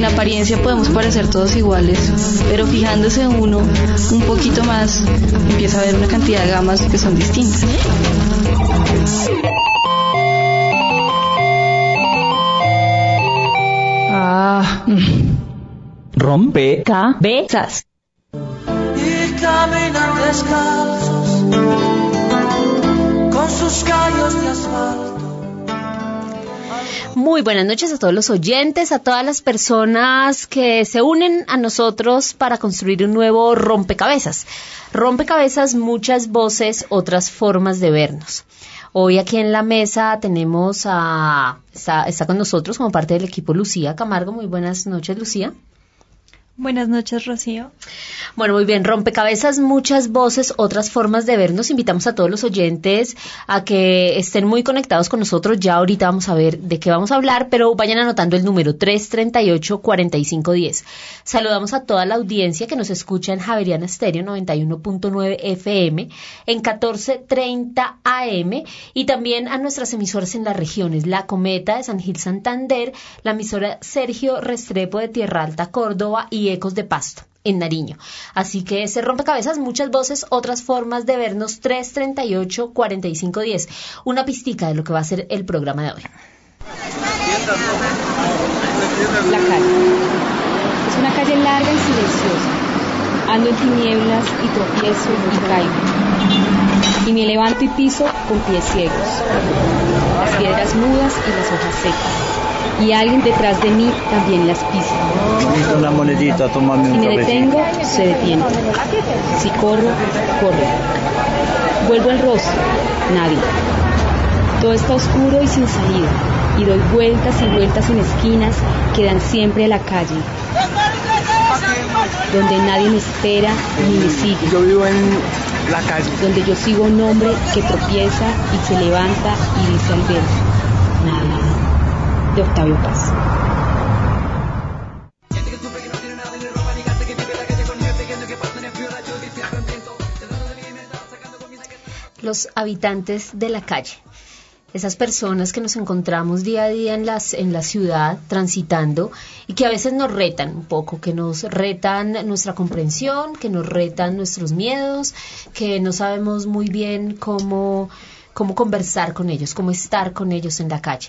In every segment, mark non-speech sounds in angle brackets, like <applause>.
En apariencia podemos parecer todos iguales, pero fijándose uno un poquito más, empieza a haber una cantidad de gamas que son distintas. Ah, Rompe. cabezas. y caminan descalzos con sus callos de asfalto. Muy buenas noches a todos los oyentes, a todas las personas que se unen a nosotros para construir un nuevo rompecabezas. Rompecabezas, muchas voces, otras formas de vernos. Hoy aquí en la mesa tenemos a... Está, está con nosotros como parte del equipo Lucía Camargo. Muy buenas noches, Lucía. Buenas noches, Rocío. Bueno, muy bien, rompecabezas, muchas voces, otras formas de vernos. Invitamos a todos los oyentes a que estén muy conectados con nosotros. Ya ahorita vamos a ver de qué vamos a hablar, pero vayan anotando el número 338-4510. Saludamos a toda la audiencia que nos escucha en Javeriana Estéreo 91.9 FM, en 1430 AM y también a nuestras emisoras en las regiones, La Cometa de San Gil Santander, la emisora Sergio Restrepo de Tierra Alta, Córdoba y Ecos de Pasto en Nariño. Así que se rompecabezas, muchas voces, otras formas de vernos, 338-4510. Una pistica de lo que va a ser el programa de hoy. la calle. Es una calle larga y silenciosa. Ando en tinieblas y tropiezo y caigo. Y me levanto y piso con pies ciegos. Las piedras mudas y las hojas secas. Y alguien detrás de mí también las pisa. Una monedita, tómame Si me cabecito. detengo, se detiene. Si corro, corre. Vuelvo el rostro, nadie. Todo está oscuro y sin salida. Y doy vueltas y vueltas en esquinas que dan siempre a la calle. Donde nadie me espera ni me sigue. Yo vivo en la calle. Donde yo sigo un hombre que tropieza y se levanta y dice al verso. Nada. De Octavio Paz. los habitantes de la calle. Esas personas que nos encontramos día a día en, las, en la ciudad transitando y que a veces nos retan un poco, que nos retan nuestra comprensión, que nos retan nuestros miedos, que no sabemos muy bien cómo, cómo conversar con ellos, cómo estar con ellos en la calle.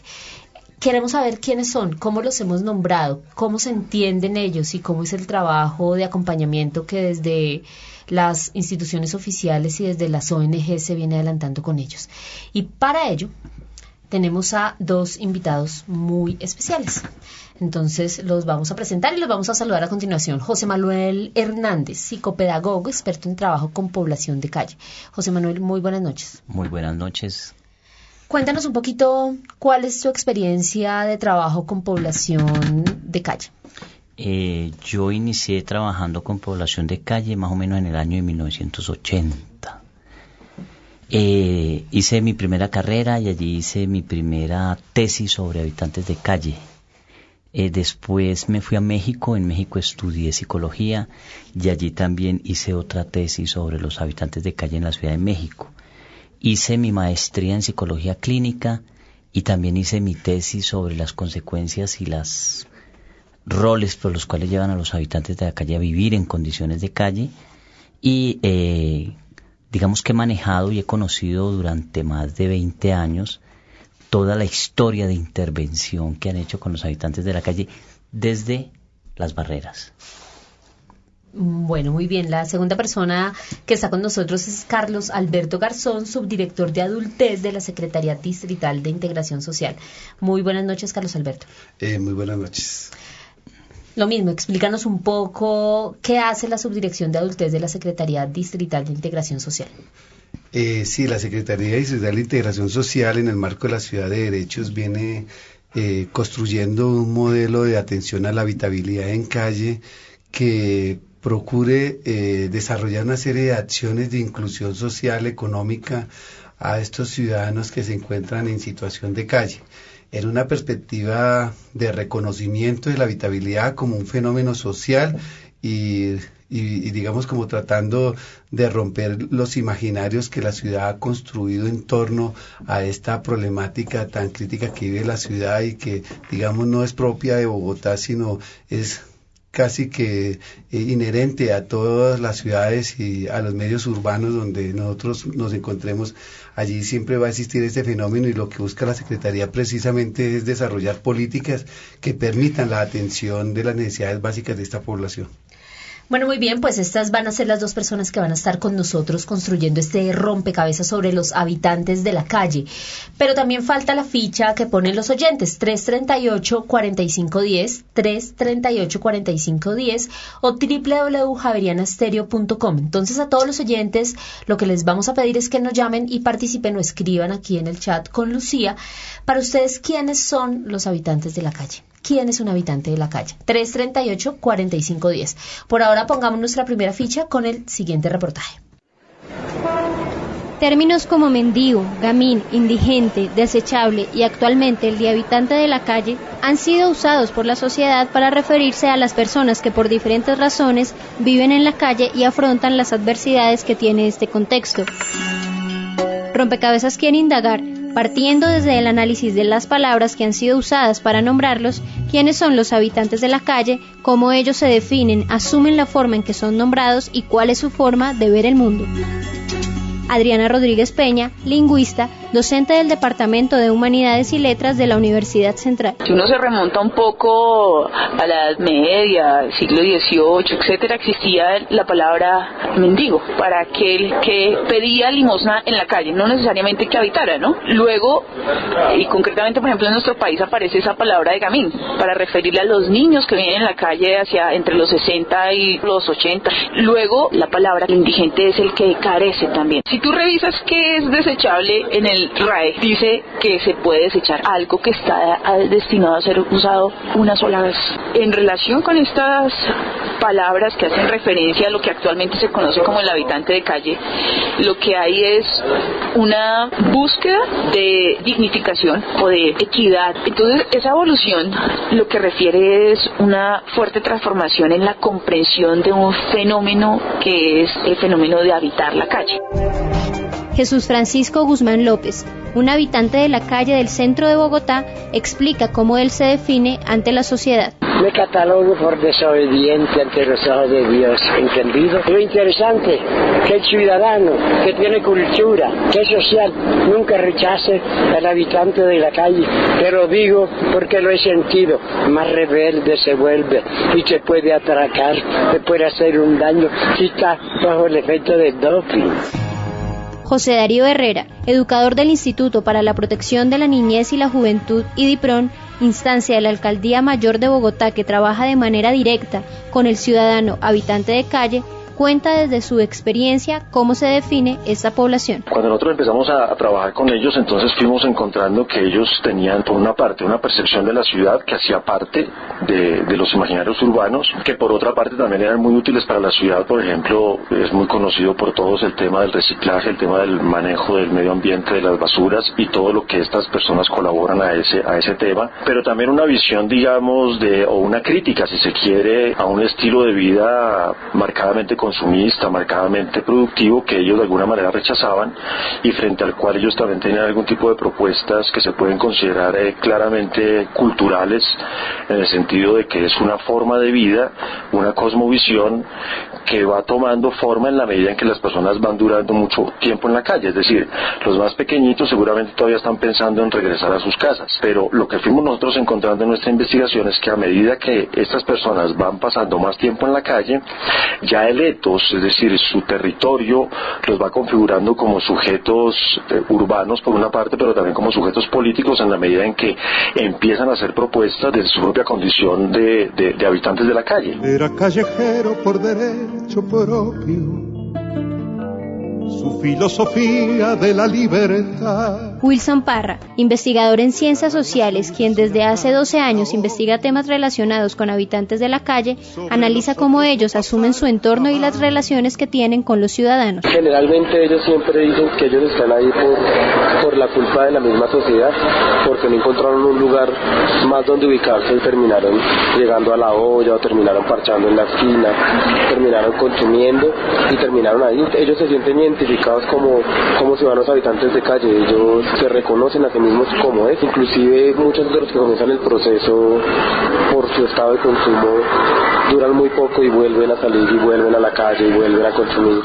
Queremos saber quiénes son, cómo los hemos nombrado, cómo se entienden ellos y cómo es el trabajo de acompañamiento que desde las instituciones oficiales y desde las ONG se viene adelantando con ellos. Y para ello tenemos a dos invitados muy especiales. Entonces los vamos a presentar y los vamos a saludar a continuación. José Manuel Hernández, psicopedagogo, experto en trabajo con población de calle. José Manuel, muy buenas noches. Muy buenas noches. Cuéntanos un poquito cuál es tu experiencia de trabajo con población de calle. Eh, yo inicié trabajando con población de calle más o menos en el año de 1980. Eh, hice mi primera carrera y allí hice mi primera tesis sobre habitantes de calle. Eh, después me fui a México, en México estudié psicología y allí también hice otra tesis sobre los habitantes de calle en la Ciudad de México. Hice mi maestría en psicología clínica y también hice mi tesis sobre las consecuencias y los roles por los cuales llevan a los habitantes de la calle a vivir en condiciones de calle y eh, digamos que he manejado y he conocido durante más de 20 años toda la historia de intervención que han hecho con los habitantes de la calle desde las barreras. Bueno, muy bien. La segunda persona que está con nosotros es Carlos Alberto Garzón, subdirector de adultez de la Secretaría Distrital de Integración Social. Muy buenas noches, Carlos Alberto. Eh, muy buenas noches. Lo mismo, explícanos un poco qué hace la subdirección de adultez de la Secretaría Distrital de Integración Social. Eh, sí, la Secretaría Distrital de Integración Social en el marco de la Ciudad de Derechos viene eh, construyendo un modelo de atención a la habitabilidad en calle que procure eh, desarrollar una serie de acciones de inclusión social, económica a estos ciudadanos que se encuentran en situación de calle, en una perspectiva de reconocimiento de la habitabilidad como un fenómeno social y, digamos como tratando de romper los imaginarios que la ciudad ha construido en torno a esta problemática tan crítica que vive la ciudad y que digamos no es propia de Bogotá, sino es casi que eh, inherente a todas las ciudades y a los medios urbanos donde nosotros nos encontremos. Allí siempre va a existir este fenómeno y lo que busca la Secretaría precisamente es desarrollar políticas que permitan la atención de las necesidades básicas de esta población. Bueno, muy bien, pues estas van a ser las dos personas que van a estar con nosotros construyendo este rompecabezas sobre los habitantes de la calle. Pero también falta la ficha que ponen los oyentes, 338-4510, 338-4510 o www.javerianastereo.com. Entonces a todos los oyentes lo que les vamos a pedir es que nos llamen y participen o escriban aquí en el chat con Lucía para ustedes quiénes son los habitantes de la calle. ¿Quién es un habitante de la calle? 338-4510. Por ahora pongamos nuestra primera ficha con el siguiente reportaje. Términos como mendigo, gamín, indigente, desechable y actualmente el de habitante de la calle han sido usados por la sociedad para referirse a las personas que por diferentes razones viven en la calle y afrontan las adversidades que tiene este contexto. Rompecabezas quiere indagar partiendo desde el análisis de las palabras que han sido usadas para nombrarlos, quiénes son los habitantes de la calle, cómo ellos se definen, asumen la forma en que son nombrados y cuál es su forma de ver el mundo. Adriana Rodríguez Peña, lingüista, docente del Departamento de Humanidades y Letras de la Universidad Central. Si uno se remonta un poco a la Edad Media, siglo XVIII, etcétera, existía la palabra mendigo para aquel que pedía limosna en la calle, no necesariamente que habitara, ¿no? Luego, y concretamente, por ejemplo, en nuestro país aparece esa palabra de gamín para referirle a los niños que vienen en la calle hacia entre los 60 y los 80. Luego, la palabra indigente es el que carece también. Tú revisas qué es desechable en el RAE dice que se puede desechar algo que está destinado a ser usado una sola vez. En relación con estas palabras que hacen referencia a lo que actualmente se conoce como el habitante de calle, lo que hay es una búsqueda de dignificación o de equidad. Entonces, esa evolución lo que refiere es una fuerte transformación en la comprensión de un fenómeno que es el fenómeno de habitar la calle. Jesús Francisco Guzmán López, un habitante de la calle del centro de Bogotá, explica cómo él se define ante la sociedad. Me catalogo por desobediente ante los ojos de Dios, ¿entendido? Lo interesante, que el ciudadano que tiene cultura, que es social, nunca rechace al habitante de la calle. Pero digo porque lo he sentido, más rebelde se vuelve y se puede atracar, se puede hacer un daño si está bajo el efecto del doping. José Darío Herrera, educador del Instituto para la Protección de la Niñez y la Juventud IDIPRON, instancia de la Alcaldía Mayor de Bogotá que trabaja de manera directa con el ciudadano habitante de calle, cuenta desde su experiencia cómo se define esta población. Cuando nosotros empezamos a, trabajar con ellos, entonces fuimos encontrando que ellos tenían, por una parte, una percepción de la ciudad que hacía parte de, los imaginarios urbanos, que por otra parte también eran muy útiles para la ciudad, por ejemplo, es muy conocido por todos el tema del reciclaje, el tema del manejo del medio ambiente, de las basuras y todo lo que estas personas colaboran a ese, a ese tema, pero también una visión, digamos, de, o una crítica, si se quiere, a un estilo de vida marcadamente con consumista, marcadamente productivo, que ellos de alguna manera rechazaban y frente al cual ellos también tenían algún tipo de propuestas que se pueden considerar eh, claramente culturales, en el sentido de que es una forma de vida, una cosmovisión que va tomando forma en la medida en que las personas van durando mucho tiempo en la calle. Es decir, los más pequeñitos seguramente todavía están pensando en regresar a sus casas, pero lo que fuimos nosotros encontrando en nuestra investigación es que a medida que estas personas van pasando más tiempo en la calle, ya el es decir, su territorio los va configurando como sujetos eh, urbanos por una parte, pero también como sujetos políticos en la medida en que empiezan a hacer propuestas de su propia condición de, de habitantes de la calle. Era callejero por derecho propio, su filosofía de la libertad Wilson Parra, investigador en ciencias sociales, quien desde hace 12 años investiga temas relacionados con habitantes de la calle, analiza cómo ellos asumen su entorno y las relaciones que tienen con los ciudadanos. Generalmente ellos siempre dicen que ellos están ahí por, por la culpa de la misma sociedad, porque no encontraron un lugar más donde ubicarse y terminaron llegando a la olla o terminaron parchando en la esquina, terminaron consumiendo y terminaron ahí. Ellos se sienten identificados como, como ciudadanos habitantes de calle. Ellos se reconocen a sí mismos como es. Inclusive muchos de los que comienzan el proceso por su estado de consumo duran muy poco y vuelven a salir y vuelven a la calle y vuelven a consumir.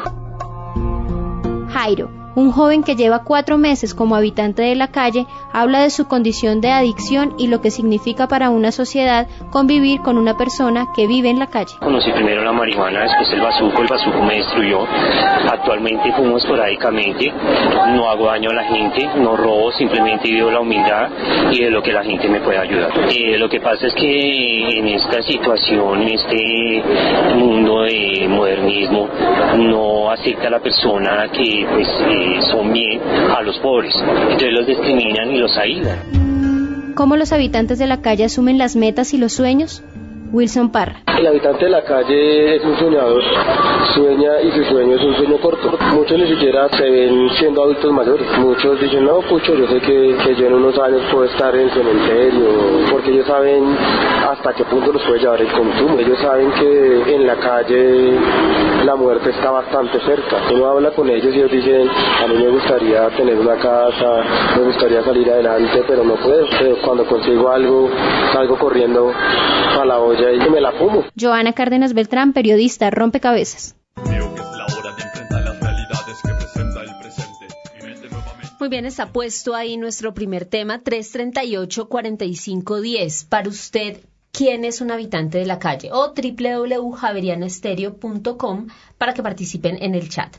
Jairo, un joven que lleva cuatro meses como habitante de la calle, habla de su condición de adicción y lo que significa para una sociedad convivir con una persona que vive en la calle. Conocí primero la marihuana, después el bazuco, el bazuco me destruyó. Actualmente fumo esporádicamente, no hago daño a la gente, no robo, simplemente vivo la humildad y de lo que la gente me puede ayudar. Eh, lo que pasa es que en esta situación, en este mundo de modernismo, no acepta a la persona que pues eh, son bien a los pobres. Entonces los discriminan y los aíslan. ¿Cómo los habitantes de la calle asumen las metas y los sueños? Wilson Parra. El habitante de la calle es un soñador, sueña y su sueño es un sueño corto. Muchos ni siquiera se ven siendo adultos mayores. Muchos dicen, no, pucho, yo sé que, yo en unos años puedo estar en el cementerio, porque ellos saben hasta qué punto los puede llevar el consumo. Ellos saben que en la calle la muerte está bastante cerca. Uno habla con ellos y ellos dicen, a mí me gustaría tener una casa, me gustaría salir adelante, pero no puedo. Pero cuando consigo algo, salgo corriendo a la olla y me la fumo. Joana Cárdenas Beltrán, periodista, rompecabezas. Muy bien, está puesto ahí nuestro primer tema, 338-4510. Para usted, ¿quién es un habitante de la calle? O www.javerianestereo.com para que participen en el chat.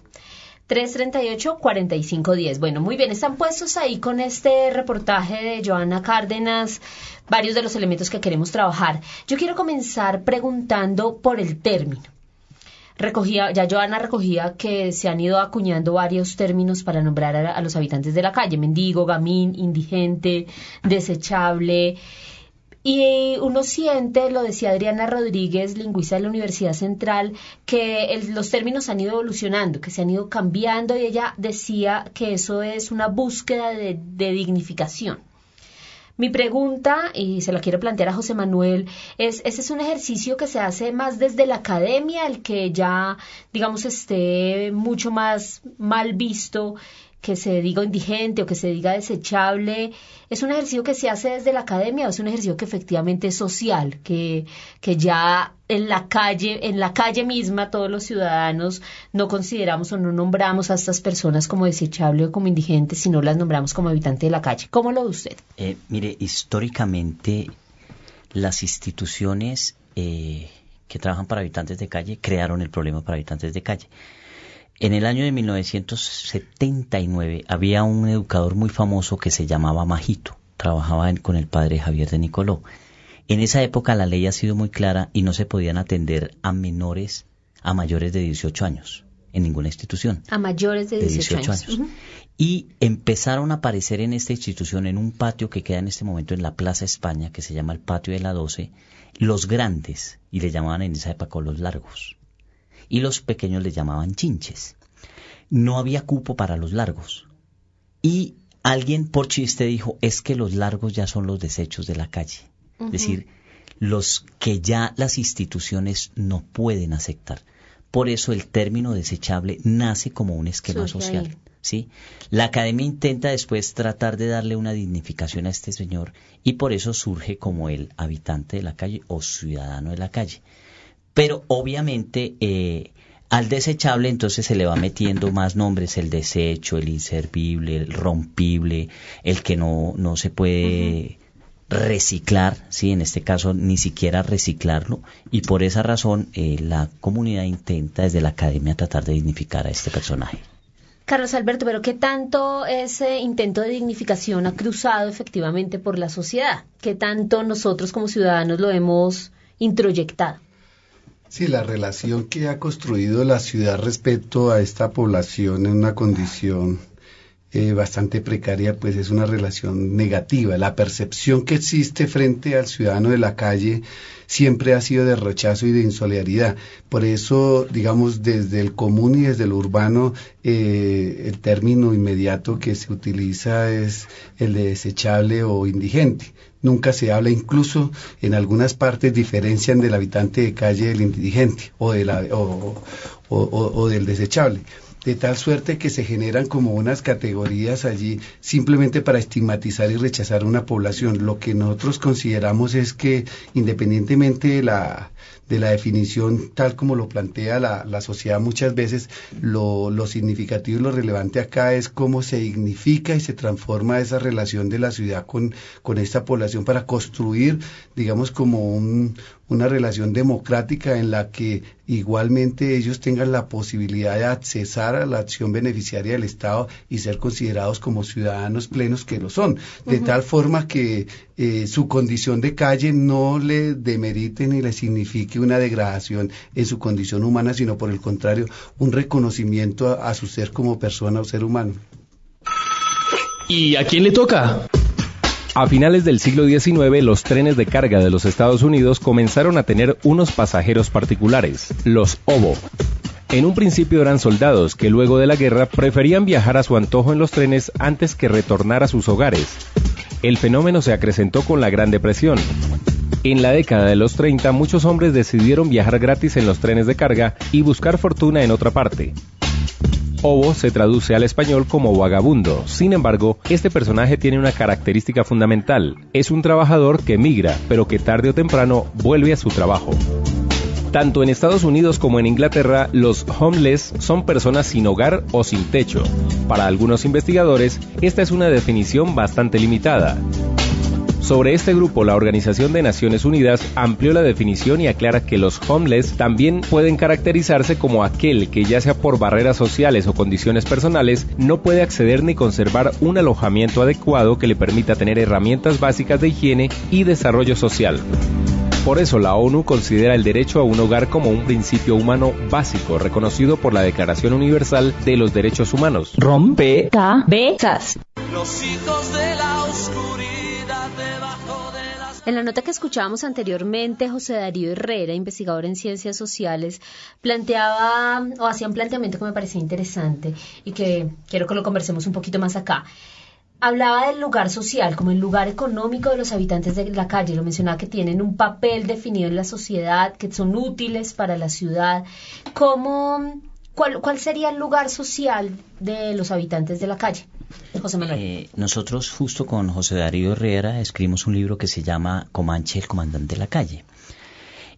338-4510. Bueno, muy bien, están puestos ahí con este reportaje de Joana Cárdenas varios de los elementos que queremos trabajar. Yo quiero comenzar preguntando por el término. Recogía, ya Joana recogía que se han ido acuñando varios términos para nombrar a, a los habitantes de la calle, mendigo, gamín, indigente, desechable. Y uno siente, lo decía Adriana Rodríguez, lingüista de la Universidad Central, que los términos han ido evolucionando, que se han ido cambiando y ella decía que eso es una búsqueda de, de dignificación. Mi pregunta, y se la quiero plantear a José Manuel, es, ¿ese es un ejercicio que se hace más desde la academia, el que ya, digamos, esté mucho más mal visto, que se diga indigente o que se diga desechable? ¿Es un ejercicio que se hace desde la academia o es un ejercicio que efectivamente es social, que, que ya en la calle, en la calle misma, todos los ciudadanos no consideramos o no nombramos a estas personas como desechable o como indigentes, sino las nombramos como habitantes de la calle? ¿Cómo lo ve usted? Eh, mire, históricamente las instituciones eh, que trabajan para habitantes de calle crearon el problema para habitantes de calle. En el año de 1979 había un educador muy famoso que se llamaba Majito, trabajaba con el padre Javier de Nicoló. En esa época la ley ha sido muy clara y no se podían atender a menores a mayores de 18 años en ninguna institución. A mayores de De 18, 18 años. Y empezaron a aparecer en esta institución, en un patio que queda en este momento en la Plaza España, que se llama el Patio de la 12, los grandes, y le llamaban en esa época los largos, y los pequeños le llamaban chinches. No había cupo para los largos. Y alguien por chiste dijo, es que los largos ya son los desechos de la calle. Es decir, los que ya las instituciones no pueden aceptar. Por eso el término desechable nace como un esquema Surge social. ahí. ¿sí? La academia intenta después tratar de darle una dignificación a este señor y por eso surge como el habitante de la calle o ciudadano de la calle. Pero obviamente eh, al desechable entonces se le va metiendo más nombres, el desecho, el inservible, el rompible, el que no, no se puede reciclar, sí, en este caso ni siquiera reciclarlo, y por esa razón eh, la comunidad intenta desde la academia tratar de dignificar a este personaje. Carlos Alberto, pero ¿qué tanto ese intento de dignificación ha cruzado efectivamente por la sociedad? ¿Qué tanto nosotros como ciudadanos lo hemos introyectado? Sí, la relación que ha construido la ciudad respecto a esta población en una condición eh, bastante precaria, pues es una relación negativa. La percepción que existe frente al ciudadano de la calle siempre ha sido de rechazo y de insolidaridad. Por eso, digamos, desde el común y desde lo urbano, eh, el término inmediato que se utiliza es el de desechable o indigente. Nunca se habla, incluso en algunas partes diferencian del habitante de calle del indigente o, de la, o, del desechable de tal suerte que se generan como unas categorías allí simplemente para estigmatizar y rechazar una población. Lo que nosotros consideramos es que independientemente de la, de la definición tal como lo plantea la, la sociedad muchas veces, lo, lo, significativo y lo relevante acá es cómo se dignifica y se transforma esa relación de la ciudad con, con esta población para construir, digamos, como un, una relación democrática en la que igualmente ellos tengan la posibilidad de accesar a la acción beneficiaria del Estado y ser considerados como ciudadanos plenos que lo son, de uh -huh. tal forma que eh, su condición de calle no le demerite ni le signifique una degradación en su condición humana, sino por el contrario, un reconocimiento a, a su ser como persona o ser humano. ¿Y a quién le toca? A finales del siglo XIX, los trenes de carga de los Estados Unidos comenzaron a tener unos pasajeros particulares, los OVO. En un principio eran soldados que luego de la guerra preferían viajar a su antojo en los trenes antes que retornar a sus hogares. El fenómeno se acrecentó con la Gran Depresión. En la década de los 30 muchos hombres decidieron viajar gratis en los trenes de carga y buscar fortuna en otra parte. Ovo se traduce al español como vagabundo. Sin embargo, este personaje tiene una característica fundamental. Es un trabajador que migra, pero que tarde o temprano vuelve a su trabajo. Tanto en Estados Unidos como en Inglaterra, los homeless son personas sin hogar o sin techo. Para algunos investigadores, esta es una definición bastante limitada. Sobre este grupo, la Organización de Naciones Unidas amplió la definición y aclara que los homeless también pueden caracterizarse como aquel que ya sea por barreras sociales o condiciones personales no puede acceder ni conservar un alojamiento adecuado que le permita tener herramientas básicas de higiene y desarrollo social. Por eso la ONU considera el derecho a un hogar como un principio humano básico reconocido por la Declaración Universal de los Derechos Humanos. Rompe cabezas. Los hijos de En la nota que escuchábamos anteriormente, José Darío Herrera, investigador en ciencias sociales, planteaba o hacía un planteamiento que me parecía interesante y que quiero que lo conversemos un poquito más acá. Hablaba del lugar social como el lugar económico de los habitantes de la calle. Lo mencionaba que tienen un papel definido en la sociedad, que son útiles para la ciudad. ¿Cómo, cuál, ¿Cuál sería el lugar social de los habitantes de la calle? José. Eh, nosotros justo con José Darío Herrera escribimos un libro que se llama Comanche, el comandante de la calle.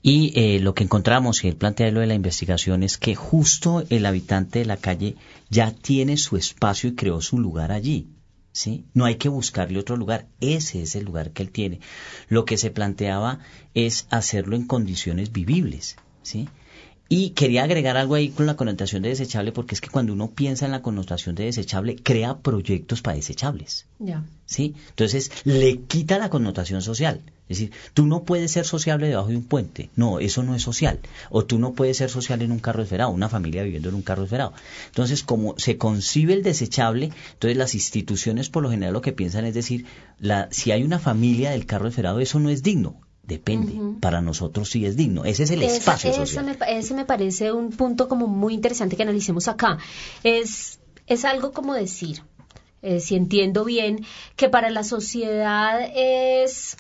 Y eh, lo que encontramos, y él plantea lo de la investigación, es que justo el habitante de la calle ya tiene su espacio y creó su lugar allí. ¿Sí? No hay que buscarle otro lugar, ese es el lugar que él tiene. Lo que se planteaba es hacerlo en condiciones vivibles, ¿sí? Y quería agregar algo ahí con la connotación de desechable, porque es que cuando uno piensa en la connotación de desechable, crea proyectos para desechables. Ya. ¿Sí? Entonces, le quita la connotación social. Es decir, tú no puedes ser sociable debajo de un puente. No, eso no es social. O tú no puedes ser social en un carro esferado, una familia viviendo en un carro esferado. Entonces, como se concibe el desechable, entonces las instituciones por lo general lo que piensan es decir, la, si hay una familia del carro esferado, eso no es digno. Depende. Uh -huh. Para nosotros sí es digno. Ese es el ese, espacio ese social. Me, ese me parece un punto como muy interesante que analicemos acá. Es, es algo como decir, eh, si entiendo bien, que para la sociedad es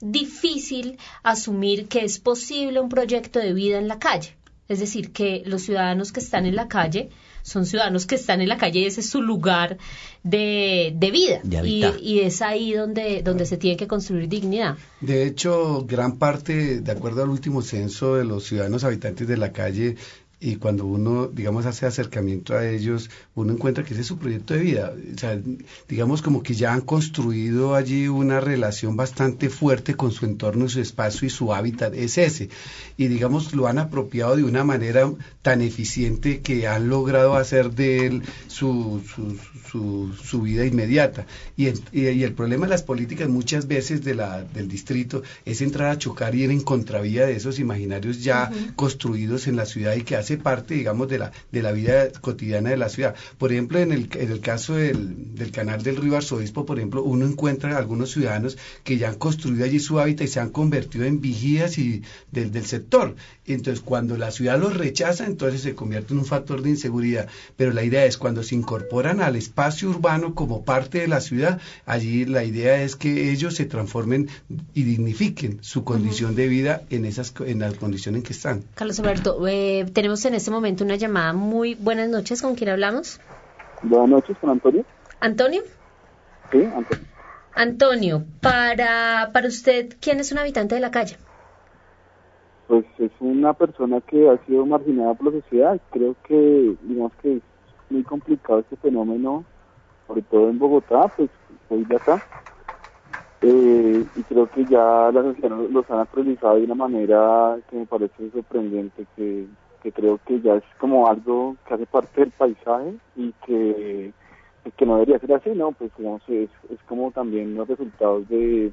difícil asumir que es posible un proyecto de vida en la calle. Es decir, que los ciudadanos que están en la calle son ciudadanos que están en la calle y ese es su lugar de, de vida. De y, y, es ahí donde, donde se tiene que construir dignidad. De hecho, gran parte, de acuerdo al último censo de los ciudadanos habitantes de la calle, y cuando uno, digamos, hace acercamiento a ellos, uno encuentra que ese es su proyecto de vida. O sea, digamos como que ya han construido allí una relación bastante fuerte con su entorno, su espacio y su hábitat, es ese. Y digamos, lo han apropiado de una manera tan eficiente que han logrado hacer de él su, su, su, su vida inmediata. Y el, y, y el, problema de las políticas muchas veces de la, del distrito es entrar a chocar y ir en contravía de esos imaginarios ya uh -huh. construidos en la ciudad y que hace parte, digamos, de la, de la vida cotidiana de la ciudad. Por ejemplo, en el, en el caso del, del canal del río Arzobispo, por ejemplo, uno encuentra algunos ciudadanos que ya han construido allí su hábitat y se han convertido en vigías y del, del sector. Entonces, cuando la ciudad los rechaza, entonces se convierte en un factor de inseguridad. Pero la idea es cuando se incorporan al espacio urbano como parte de la ciudad, allí la idea es que ellos se transformen y dignifiquen su condición de vida en esas en las condiciones en que están. Carlos Alberto, eh, tenemos en este momento una llamada muy buenas noches. ¿Con quién hablamos? Buenas noches, con Antonio. ¿Antonio? Sí, Antonio. Antonio, para, para usted, ¿quién es un habitante de la calle? Pues es una persona que ha sido marginada por la sociedad. Creo que, digamos que es muy complicado este fenómeno, sobre todo en Bogotá, pues soy de acá. Eh, y creo que ya la sociedad lo- los han actualizado de una manera que me parece sorprendente, que, que creo que ya es como algo que hace parte del paisaje y que, que no debería ser así, ¿no? Pues digamos, es, es como también los resultados de,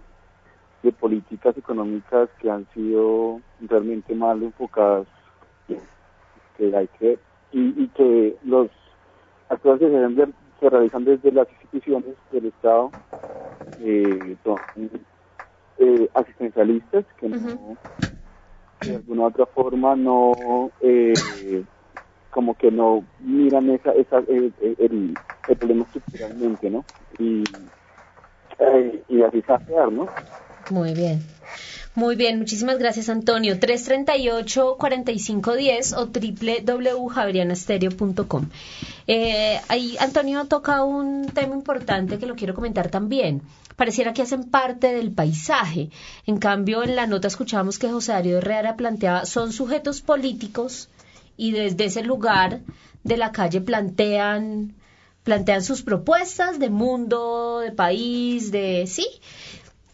de políticas económicas que han sido realmente mal enfocadas, que, hay que y, y que los actos que se, se realizan desde las instituciones del Estado eh, son eh, asistencialistas que no de alguna u otra forma no eh, como que no miran esa, esa el, el- el- el problema estructuralmente, ¿no? Y, eh, y así saquear, ¿no? Muy bien. Muy bien, muchísimas gracias Antonio. 338-4510 o www.javerianastereo.com. Eh, ahí Antonio toca un tema importante que lo quiero comentar también. Pareciera que hacen parte del paisaje. En cambio, en la nota escuchamos que José Darío Herrera planteaba, son sujetos políticos y desde ese lugar de la calle plantean plantean sus propuestas de mundo, de país, de sí,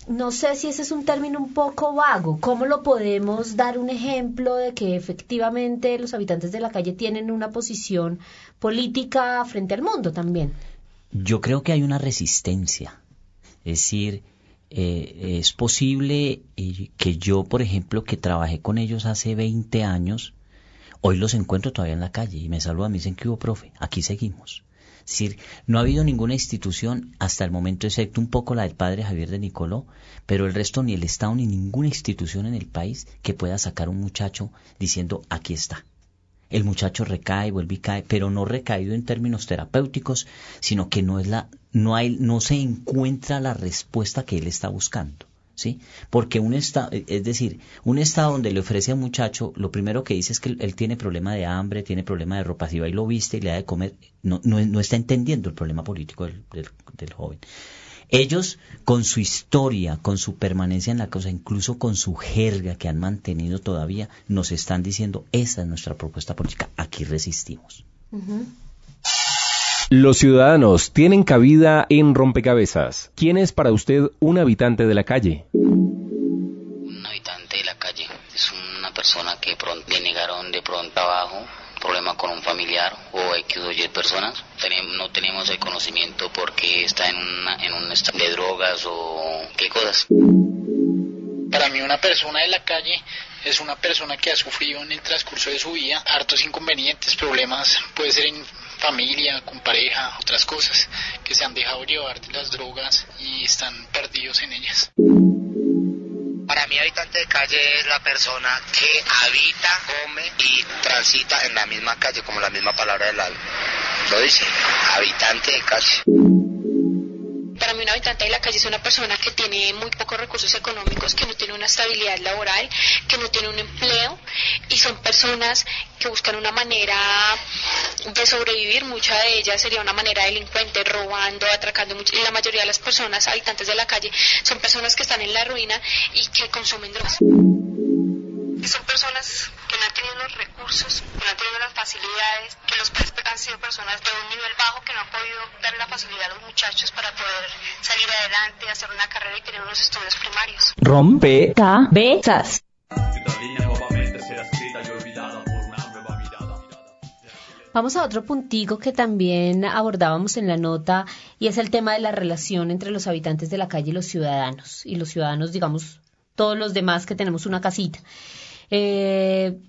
no sé si ese es un término un poco vago. ¿Cómo lo podemos dar un ejemplo de que efectivamente los habitantes de la calle tienen una posición política frente al mundo también? Yo creo que hay una resistencia. Es decir, eh, es posible eh, que yo, por ejemplo, que trabajé con ellos hace 20 años, hoy los encuentro todavía en la calle y me saludan, me dicen que hubo, profe, aquí seguimos. Es decir, no ha habido ninguna institución hasta el momento, excepto un poco la del padre Javier de Nicoló, pero el resto ni el Estado ni ninguna institución en el país que pueda sacar un muchacho diciendo aquí está. El muchacho recae, vuelve y cae, pero no recaído en términos terapéuticos, sino que no es la, no hay, no se encuentra la respuesta que él está buscando. ¿Sí? Porque un estado, es decir, un estado donde le ofrece a un muchacho, lo primero que dice es que él tiene problema de hambre, tiene problema de ropa, si va y lo viste y le da de comer, no, no, está entendiendo el problema político del, del, del joven. Ellos, con su historia, con su permanencia en la cosa, incluso con su jerga que han mantenido todavía, nos están diciendo, esa es nuestra propuesta política, aquí resistimos. Los ciudadanos tienen cabida en rompecabezas. ¿Quién es para usted un habitante de la calle? Un habitante de la calle es una persona que pronto, le negaron de pronto trabajo, problema con un familiar o X o Y personas. No tenemos el conocimiento porque está en, una, en un estado de drogas o qué cosas. Para mí una persona de la calle es una persona que ha sufrido en el transcurso de su vida hartos inconvenientes, problemas, puede ser en familia, con pareja, otras cosas, que se han dejado llevar de las drogas y están perdidos en ellas. Para mí habitante de calle es la persona que habita, come y transita en la misma calle, como la misma palabra del lado. Lo dice, habitante de calle. Mí un habitante de la calle es una persona que tiene muy pocos recursos económicos, que no tiene una estabilidad laboral, que no tiene un empleo y son personas que buscan una manera de sobrevivir. Mucha de ellas sería una manera delincuente, robando, atracando. Y la mayoría de las personas habitantes de la calle son personas que están en la ruina y que consumen drogas. Son personas que no han tenido los recursos, que no han tenido las facilidades, que los padres han sido personas de un nivel bajo que no han podido dar la facilidad a los muchachos para poder salir adelante, hacer una carrera y tener unos estudios primarios. Rompecabezas. Vamos a otro puntico que también abordábamos en la nota y es el tema de la relación entre los habitantes de la calle y los ciudadanos. Y los ciudadanos, digamos, todos los demás que tenemos una casita. Eh,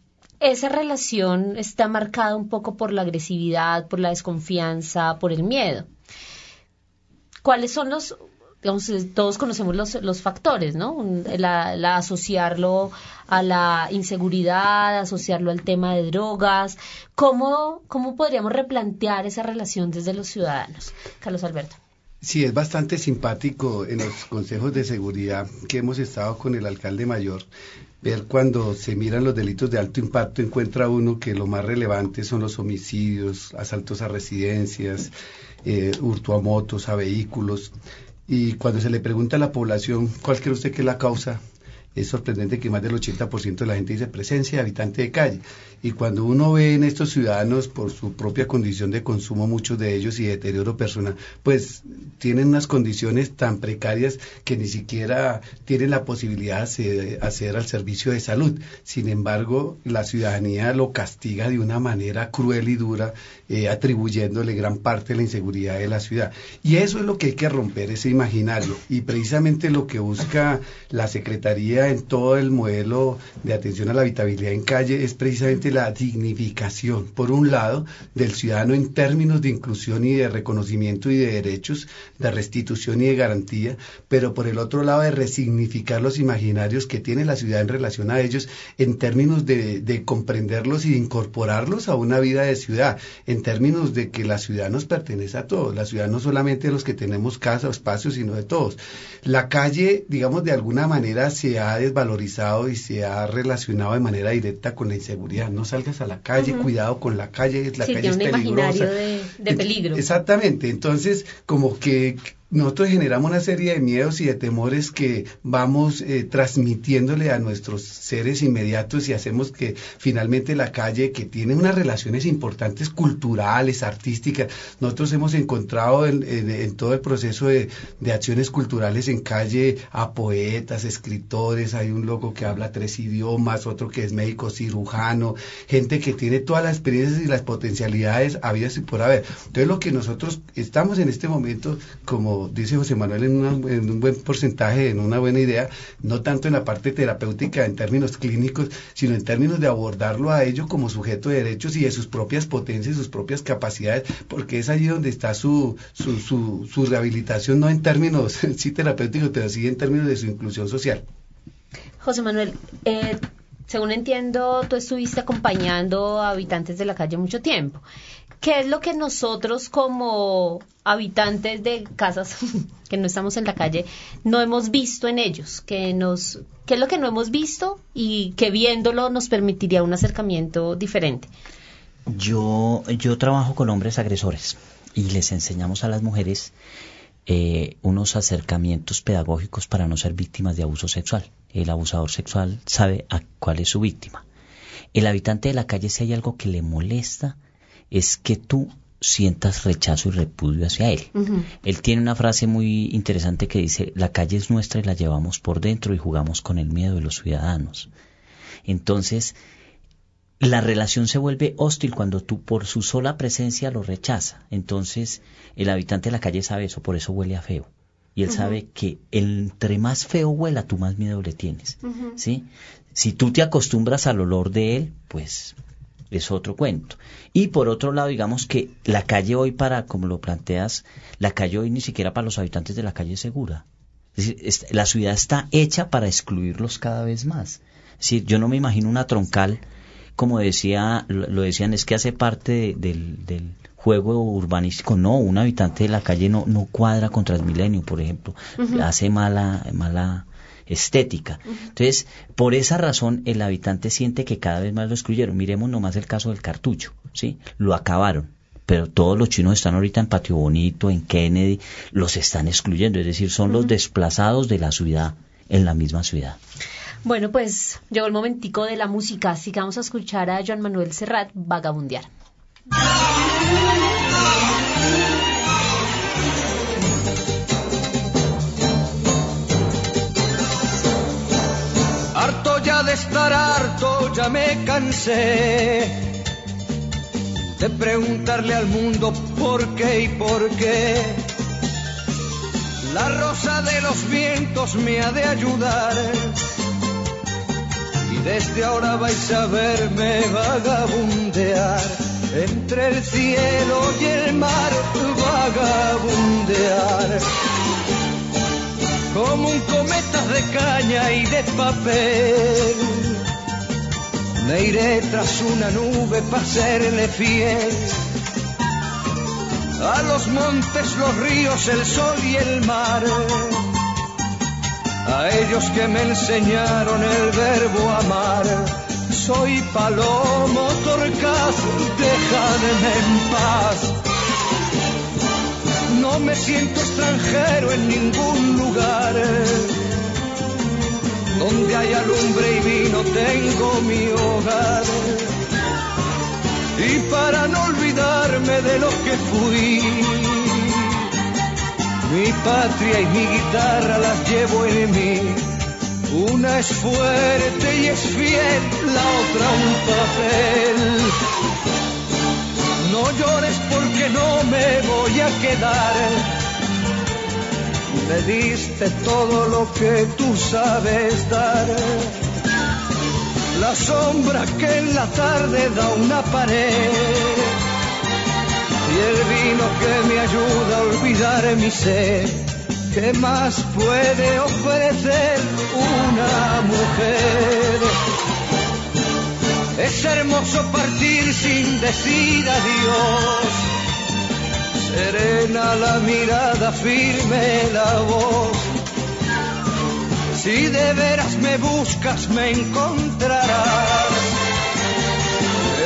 esa relación está marcada un poco por la agresividad, por la desconfianza, por el miedo. ¿Cuáles son los, digamos, todos conocemos los, factores, ¿no? La, la asociarlo a la inseguridad, asociarlo al tema de drogas. ¿Cómo, ¿Cómo podríamos replantear esa relación desde los ciudadanos? Carlos Alberto. Sí, es bastante simpático en los consejos de seguridad que hemos estado con el alcalde mayor. Ver cuando se miran los delitos de alto impacto, encuentra uno que lo más relevante son los homicidios, asaltos a residencias, eh, hurto a motos, a vehículos. Y cuando se le pregunta a la población cuál cree usted que es la causa, es sorprendente que más del 80% de la gente dice presencia de habitante de calle. Y cuando uno ve en estos ciudadanos, por su propia condición de consumo, muchos de ellos y deterioro personal, pues tienen unas condiciones tan precarias que ni siquiera tienen la posibilidad de acceder- acceder al servicio de salud. Sin embargo, la ciudadanía lo castiga de una manera cruel y dura, eh, atribuyéndole gran parte de la inseguridad de la ciudad. Y eso es lo que hay que romper, ese imaginario. Y precisamente lo que busca la Secretaría en todo el modelo de atención a la habitabilidad en calle es precisamente la dignificación, por un lado, del ciudadano en términos de inclusión y de reconocimiento y de derechos, de restitución y de garantía, pero por el otro lado de resignificar los imaginarios que tiene la ciudad en relación a ellos en términos de, de comprenderlos y de incorporarlos a una vida de ciudad, términos de que la ciudad nos pertenece a todos, la ciudad no solamente de los que tenemos casa o espacio, sino de todos. La calle, digamos, de alguna manera se ha desvalorizado y se ha relacionado de manera directa con la inseguridad. No salgas a la calle, cuidado con la calle, la sí, calle es un peligrosa. imaginario de, de peligro. Exactamente, entonces como que nosotros generamos una serie de miedos y de temores que vamos eh, transmitiéndole a nuestros seres inmediatos y hacemos que finalmente la calle, que tiene unas relaciones importantes culturales, artísticas, nosotros hemos encontrado en, todo el proceso de, de acciones culturales en calle a poetas, escritores, hay un loco que habla tres idiomas, otro que es médico cirujano, gente que tiene todas las experiencias y las potencialidades habidas y por haber. Entonces lo que nosotros estamos en este momento, como dice José Manuel, en, una- un buen porcentaje, en una buena idea, no tanto en la parte terapéutica en términos clínicos, sino en términos de abordarlo a ello como sujeto de derechos y de sus propias potencias, sus propias capacidades, porque es allí donde está su, su, su, su rehabilitación, no en términos <laughs> sí terapéuticos, pero sí en términos de su inclusión social. José Manuel, eh, según entiendo, tú estuviste acompañando a habitantes de la calle mucho tiempo. ¿Qué es lo que nosotros como habitantes de casas <laughs> que no estamos en la calle no hemos visto en ellos? ¿Qué, nos, ¿Qué es lo que no hemos visto y que viéndolo nos permitiría un acercamiento diferente? Yo, yo trabajo con hombres agresores y les enseñamos a las mujeres eh, unos acercamientos pedagógicos para no ser víctimas de abuso sexual. El abusador sexual sabe a cuál es su víctima. El habitante de la calle, si hay algo que le molesta, es que tú sientas rechazo y repudio hacia él. Él tiene una frase muy interesante que dice, la calle es nuestra y la llevamos por dentro y jugamos con el miedo de los ciudadanos. Entonces, la relación se vuelve hostil cuando tú por su sola presencia lo rechaza. Entonces, el habitante de la calle sabe eso, por eso huele a feo. Y él sabe que entre más feo huela, tú más miedo le tienes. ¿sí? Si tú te acostumbras al olor de él, pues es otro cuento. Y por otro lado, digamos que la calle hoy para, como lo planteas, la calle hoy ni siquiera para los habitantes de la calle es segura. Es decir, es- la ciudad está hecha para excluirlos cada vez más. Es decir, yo no me imagino una troncal, como decía, lo lo decían, es que hace parte de- del, del juego urbanístico. No, un habitante de la calle no, no cuadra con Transmilenio, por ejemplo. Hace mala, mala estética. Entonces, por esa razón, el habitante siente que cada vez más lo excluyeron. Miremos nomás el caso del cartucho, ¿sí? Lo acabaron. Pero todos los chinos están ahorita en Patio Bonito, en Kennedy, los están excluyendo. Es decir, son los desplazados de la ciudad en la misma ciudad. Bueno, pues llegó el momentico de la música, así que vamos a escuchar a Joan Manuel Serrat vagabundear. De estar harto, ya me cansé de preguntarle al mundo por qué y por qué. La rosa de los vientos me ha de ayudar y Desde ahora vais a verme vagabundear entre el cielo y el mar, vagabundear como un cometa de caña y de papel. Me iré tras una nube para serle fiel a los montes, los ríos, el sol y el mar a ellos que me enseñaron el verbo amar. Soy palomo torcaz, déjame en paz. No me siento extranjero en ningún lugar. Donde hay alumbre y vino tengo mi hogar. Y para no olvidarme de lo que fui, mi patria y mi guitarra las llevo en mí. Una es fuerte y es fiel, la otra un papel. No llores porque no me voy a quedar. Me diste todo lo que tú sabes dar. La sombra que en la tarde da una pared y el vino que me ayuda a olvidar mi sed. ¿Qué más puede ofrecer una mujer? Es hermoso partir sin decir adiós. Serena la mirada, firme la voz. Si de veras me buscas, me encontrarás.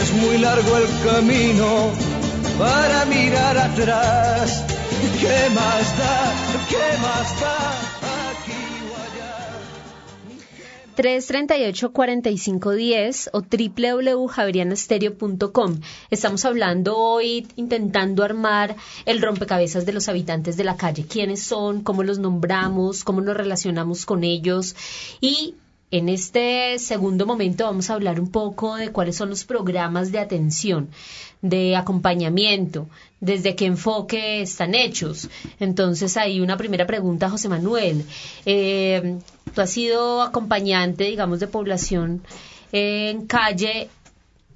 Es muy largo el camino para mirar atrás. ¿Qué más da? ¿Qué más da? 338-4510 o www.javerianastereo.com. Estamos hablando hoy, intentando armar el rompecabezas de los habitantes de la calle. ¿Quiénes son? ¿Cómo los nombramos? ¿Cómo nos relacionamos con ellos? Y en este segundo momento vamos a hablar un poco de cuáles son los programas de atención, de acompañamiento, desde qué enfoque están hechos. Entonces, hay una primera pregunta, José Manuel. Eh, tú has sido acompañante, digamos, de población en calle,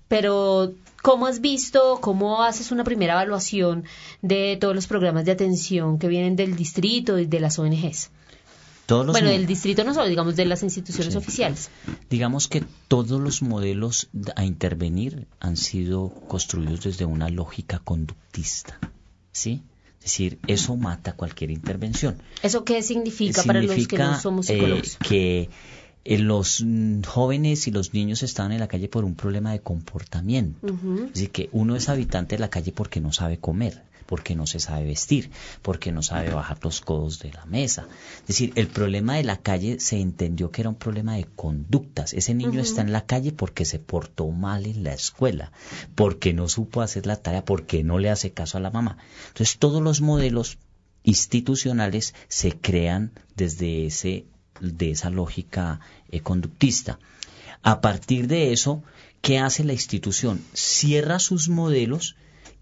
pero ¿cómo has visto, cómo haces una primera evaluación de todos los programas de atención que vienen del distrito y de las ONGs? Bueno, del distrito no solo, digamos, de las instituciones oficiales. Digamos que todos los modelos a intervenir han sido construidos desde una lógica conductista, ¿sí? Es decir, eso mata cualquier intervención. ¿Eso qué significa, para los que no somos eh, psicólogos? que eh, los mm, jóvenes y los niños estaban en la calle por un problema de comportamiento. Es decir, que uno es habitante de la calle porque no sabe comer porque no se sabe vestir, porque no sabe bajar los codos de la mesa. Es decir, el problema de la calle se entendió que era un problema de conductas. Ese niño está en la calle porque se portó mal en la escuela, porque no supo hacer la tarea, porque no le hace caso a la mamá. Entonces, todos los modelos institucionales se crean desde ese de esa lógica eh, conductista. A partir de eso, ¿qué hace la institución? Cierra sus modelos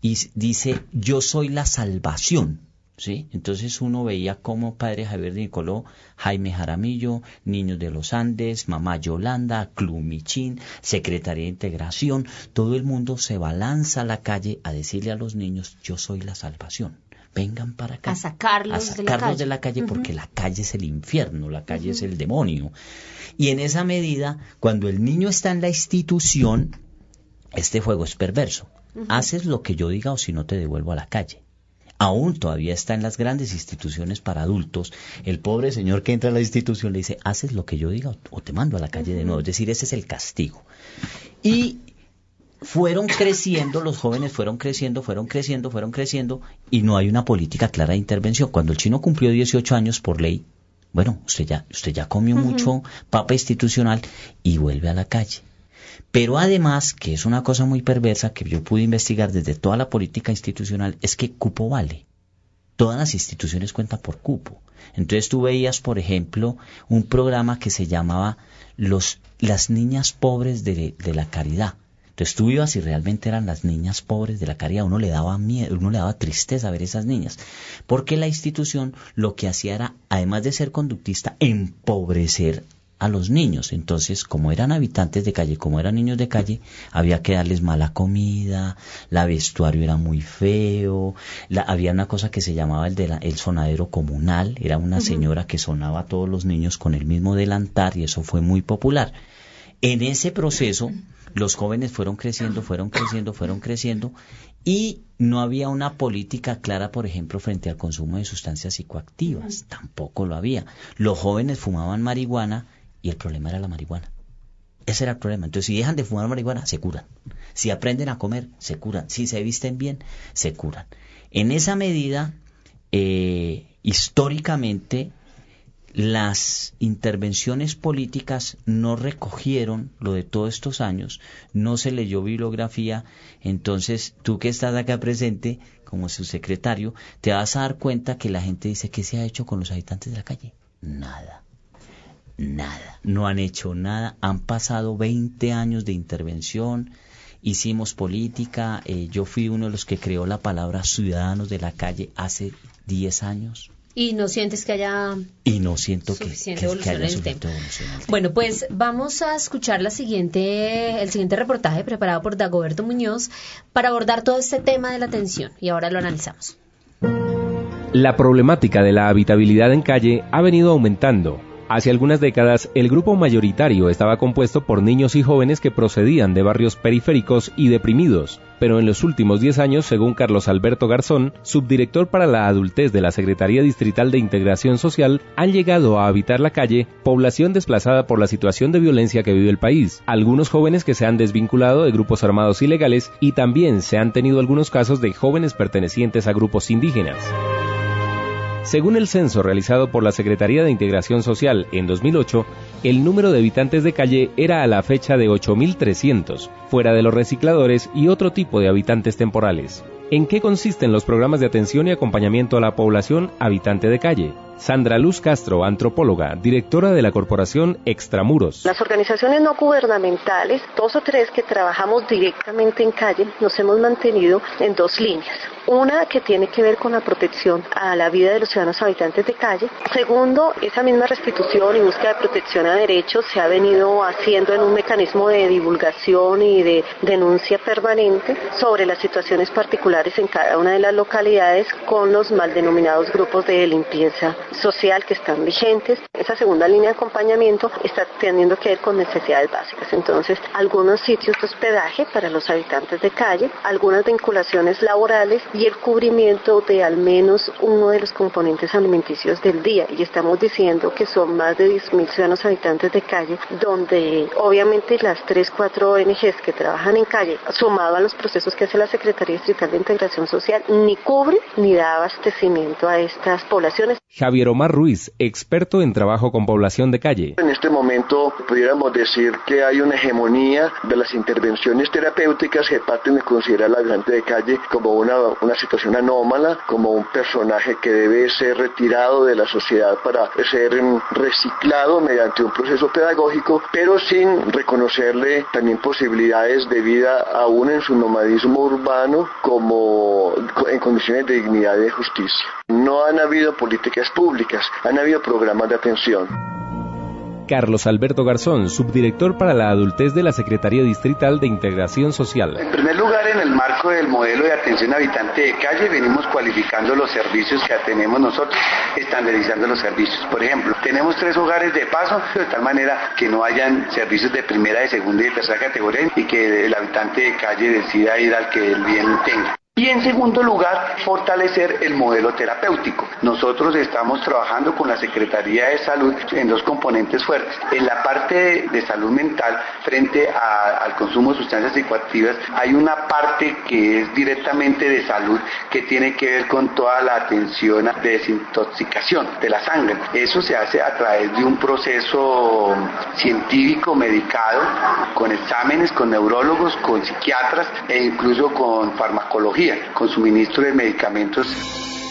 y dice, yo soy la salvación. ¿Sí? Entonces uno veía como padre Javier de Nicoló, Jaime Jaramillo, Niños de los Andes, Mamá Yolanda, Club Michín, Secretaría de Integración, todo el mundo se balanza a la calle a decirle a los niños, yo soy la salvación. Vengan para acá. A sacarlos, de la calle. de la calle porque la calle es el infierno, la calle es el demonio. Y en esa medida, cuando el niño está en la institución, este juego es perverso haces lo que yo diga o si no te devuelvo a la calle. Aún todavía está en las grandes instituciones para adultos. El pobre señor que entra a la institución le dice, haces lo que yo diga o te mando a la calle de nuevo. Es decir, ese es el castigo. Y fueron creciendo, los jóvenes fueron creciendo, fueron creciendo, fueron creciendo, y no hay una política clara de intervención. Cuando el chino cumplió 18 años por ley, bueno, usted ya, usted ya comió mucho papa institucional y vuelve a la calle. Pero además, que es una cosa muy perversa que yo pude investigar desde toda la política institucional, es que cupo vale. Todas las instituciones cuentan por cupo. Entonces tú veías, por ejemplo, un programa que se llamaba los, Las niñas pobres de, de la caridad. Entonces tú ibas y realmente eran las niñas pobres de la caridad. Uno le daba miedo, uno le daba tristeza ver esas niñas. Porque la institución lo que hacía era, además de ser conductista, empobrecer a los niños. Entonces, como eran habitantes de calle, como eran niños de calle, había que darles mala comida, la vestuario era muy feo, la, había una cosa que se llamaba el, de la- el sonadero comunal, era una señora que sonaba a todos los niños con el mismo delantar y eso fue muy popular. En ese proceso, los jóvenes fueron creciendo, fueron creciendo, fueron creciendo y no había una política clara, por ejemplo, frente al consumo de sustancias psicoactivas. Tampoco lo había. Los jóvenes fumaban marihuana y el problema era la marihuana. Ese era el problema. Entonces, si dejan de fumar marihuana, se curan. Si aprenden a comer, se curan. Si se visten bien, se curan. En esa medida, eh, históricamente, las intervenciones políticas no recogieron lo de todos estos años, no se leyó bibliografía, entonces tú que estás acá presente como su secretario, te vas a dar cuenta que la gente dice, ¿qué se ha hecho con los habitantes de la calle? Nada, nada, no han hecho nada, han pasado 20 años de intervención, hicimos política, eh, yo fui uno de los que creó la palabra ciudadanos de la calle hace 10 años. Y no sientes que haya Y no siento que, Suficiente que- que evolución haya en el suficiente tema. evolución en el tema. Bueno, pues vamos a escuchar la siguiente, el siguiente reportaje preparado por Dagoberto Muñoz para abordar todo este tema de la atención y ahora lo analizamos. La problemática de la habitabilidad en calle ha venido aumentando. Hace algunas décadas, el grupo mayoritario estaba compuesto por niños y jóvenes que procedían de barrios periféricos y deprimidos, pero en los últimos 10 años, según Carlos Alberto Garzón, subdirector para la adultez de la Secretaría Distrital de Integración Social, han llegado a habitar la calle población desplazada por la situación de violencia que vive el país, algunos jóvenes que se han desvinculado de grupos armados ilegales y también se han tenido algunos casos de jóvenes pertenecientes a grupos indígenas. Según el censo realizado por la Secretaría de Integración Social en 2008, el número de habitantes de calle era a la fecha de 8.300, fuera de los recicladores y otro tipo de habitantes temporales. ¿En qué consisten los programas de atención y acompañamiento a la población habitante de calle? Sandra Luz Castro, antropóloga, directora de la corporación Extramuros. Las organizaciones no gubernamentales, dos o tres que trabajamos directamente en calle, nos hemos mantenido en dos líneas. Una que tiene que ver con la protección a la vida de los ciudadanos habitantes de calle. Segundo, esa misma restitución y búsqueda de protección a derechos se ha venido haciendo en un mecanismo de divulgación y de denuncia permanente sobre las situaciones particulares en cada una de las localidades con los mal denominados grupos de limpieza social que están vigentes. Esa segunda línea de acompañamiento está teniendo que ver con necesidades básicas. Entonces, algunos sitios de hospedaje para los habitantes de calle, algunas vinculaciones laborales y el cubrimiento de al menos uno de los componentes alimenticios del día. Y estamos diciendo que son más de 10.000 ciudadanos habitantes de calle, donde obviamente las 3, 4 ONGs que trabajan en calle, sumado a los procesos que hace la Secretaría Distrital de Integración Social, ni cubre ni da abastecimiento a estas poblaciones. Omar Ruiz, experto en trabajo con población de calle. En este momento pudiéramos decir que hay una hegemonía de las intervenciones terapéuticas que parten de considerar al habitante de calle como una, una situación anómala, como un personaje que debe ser retirado de la sociedad para ser reciclado mediante un proceso pedagógico, pero sin reconocerle también posibilidades de vida aún en su nomadismo urbano como en condiciones de dignidad y de justicia. No han habido políticas públicas, han habido programas de atención. Carlos Alberto Garzón, subdirector para la adultez de la Secretaría Distrital de Integración Social. En primer lugar, en el marco del modelo de atención habitante de calle, venimos cualificando los servicios que tenemos nosotros, estandarizando los servicios. Por ejemplo, tenemos tres hogares de paso, de tal manera que no hayan servicios de primera, de segunda y de tercera categoría y que el habitante de calle decida ir al que el bien tenga. Y en segundo lugar, fortalecer el modelo terapéutico. Nosotros estamos trabajando con la Secretaría de Salud en dos componentes fuertes. En la parte de, salud mental, frente al consumo de sustancias psicoactivas, hay una parte que es directamente de salud que tiene que ver con toda la atención de desintoxicación de la sangre. Eso se hace a través de un proceso científico, medicado, con exámenes, con neurólogos, con psiquiatras e incluso con farmacología con suministro de medicamentos.